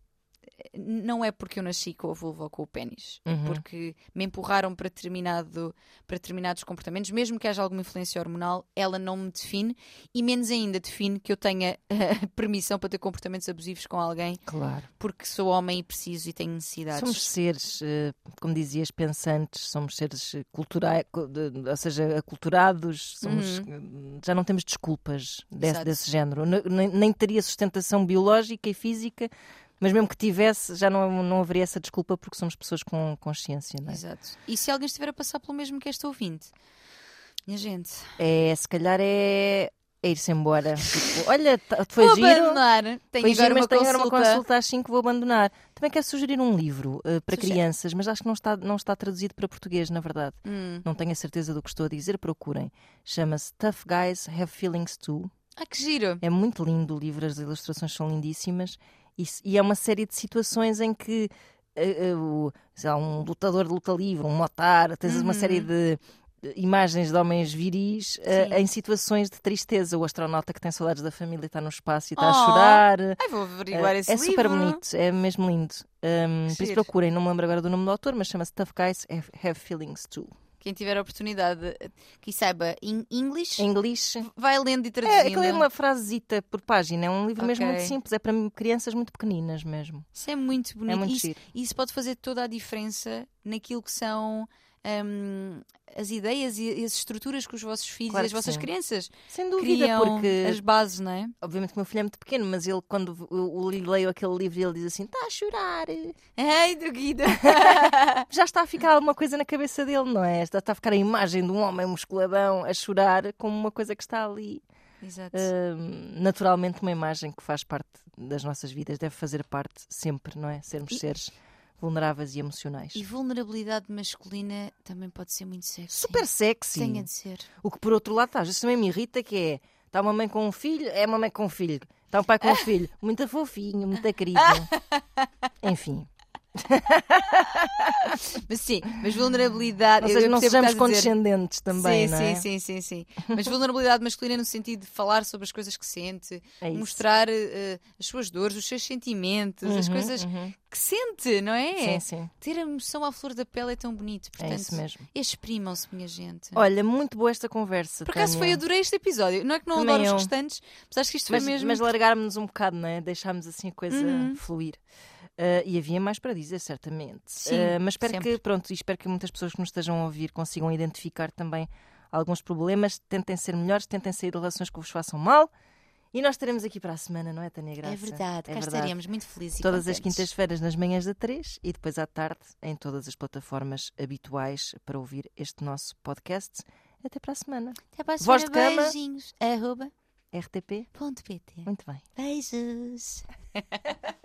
não é porque eu nasci com a vulva ou com o pênis, é Uhum. porque me empurraram para, determinado, para determinados comportamentos, mesmo que haja alguma influência hormonal, ela não me define e menos ainda define que eu tenha eh, permissão para ter comportamentos abusivos com alguém Claro. porque sou homem e preciso e tenho necessidades. Somos seres, eh, como dizias, pensantes, somos seres culturais, ou seja, aculturados, somos, eh, já não temos desculpas desse, Uhum. Desse género. Ne- Nem, nem teria sustentação biológica e física, mas mesmo que tivesse, já não, não haveria essa desculpa porque somos pessoas com consciência, não é? Exato. E se alguém estiver a passar pelo mesmo que este ouvinte, minha gente, É, se calhar é, é ir-se embora. Tipo, olha, tá- foi vou giro. abandonar. Tenho Foi giro, mas tenho agora uma consulta às 5 vou abandonar. Também quero sugerir um livro eh, para Sugere. crianças, mas acho que não está, não está traduzido para português, na verdade. Hum. Não tenho a certeza do que estou a dizer, procurem. Chama-se Tough Guys Have Feelings Too. Ah, que giro. É muito lindo o livro, as ilustrações são lindíssimas e, e é uma série de situações em que o- sei lá, um lutador de luta livre, um motar, tens uma Uhum. série de de imagens de homens viris Sim. em situações de tristeza. O astronauta que tem saudades da família está no espaço e está a Oh, chorar. Ai, vou averiguar Eh, esse é livro. super bonito, é mesmo lindo. Um, por isso procurem, não me lembro agora do nome do autor, mas chama-se Tough Guys Have, Have Feelings Too. Quem tiver a oportunidade que saiba em inglês, inglês, vai lendo e é, traduzindo. aquilo é uma frasezita por página, é um livro mesmo Ok. muito simples, é para crianças muito pequeninas mesmo. Isso é muito bonito. É muito isso, isso pode fazer toda a diferença naquilo que são hum, as ideias e as estruturas que os vossos filhos Claro e as vossas sim. crianças Sem dúvida, criam porque as bases, não é? obviamente que o meu filho é muito pequeno, mas ele quando eu, eu leio aquele livro ele diz assim, está a chorar. Ai, do Guido. Já está a ficar alguma coisa na cabeça dele, não é? Já está a ficar a imagem de um homem musculadão a chorar como uma coisa que está ali. Exato. Hum, naturalmente uma imagem que faz parte das nossas vidas, deve fazer parte sempre, não é? Sermos E- seres vulneráveis e emocionais. E vulnerabilidade masculina também pode ser muito sexy. Super sexy. Tenho a dizer. O que por outro lado às vezes também me irrita que é, está uma mãe com um filho, é uma mãe com um filho. Está um pai com um filho, muito fofinho, muito querido. Enfim, Mas sim, mas vulnerabilidade. ou seja, não sejamos a dizer. condescendentes também, sim, não sim, é? sim, sim, sim. Mas vulnerabilidade masculina no sentido de falar sobre as coisas que sente, É mostrar eh, as suas dores, os seus sentimentos, as Uhum, coisas uhum. que sente, não é? Sim, sim, Ter a emoção à flor da pele é tão bonito. é Portanto, isso mesmo. exprimam-se, minha gente. Olha, muito boa esta conversa. Por acaso foi, adorei este episódio. Não é que não Também adoro eu. os restantes, mas acho que isto foi mas, mesmo. mas largarmos um bocado, não é? Deixámos assim a coisa Uhum. fluir. Ah, e havia mais para dizer, certamente. Sim, Ah, mas espero sempre. que, pronto, e espero que muitas pessoas que nos estejam a ouvir consigam identificar também alguns problemas, tentem ser melhores, tentem sair de relações que vos façam mal. E nós estaremos aqui para a semana, não é, Tânia Graça? É verdade, cá verdade. estaremos muito felizes Todas as contentes. quintas-feiras nas manhãs da 3 e depois à tarde em todas as plataformas habituais para ouvir este nosso podcast. Até para a semana. Até para a Voz semana. de cama. Beijinhos. Arroba RTP. ponto PT. Muito bem. Beijos.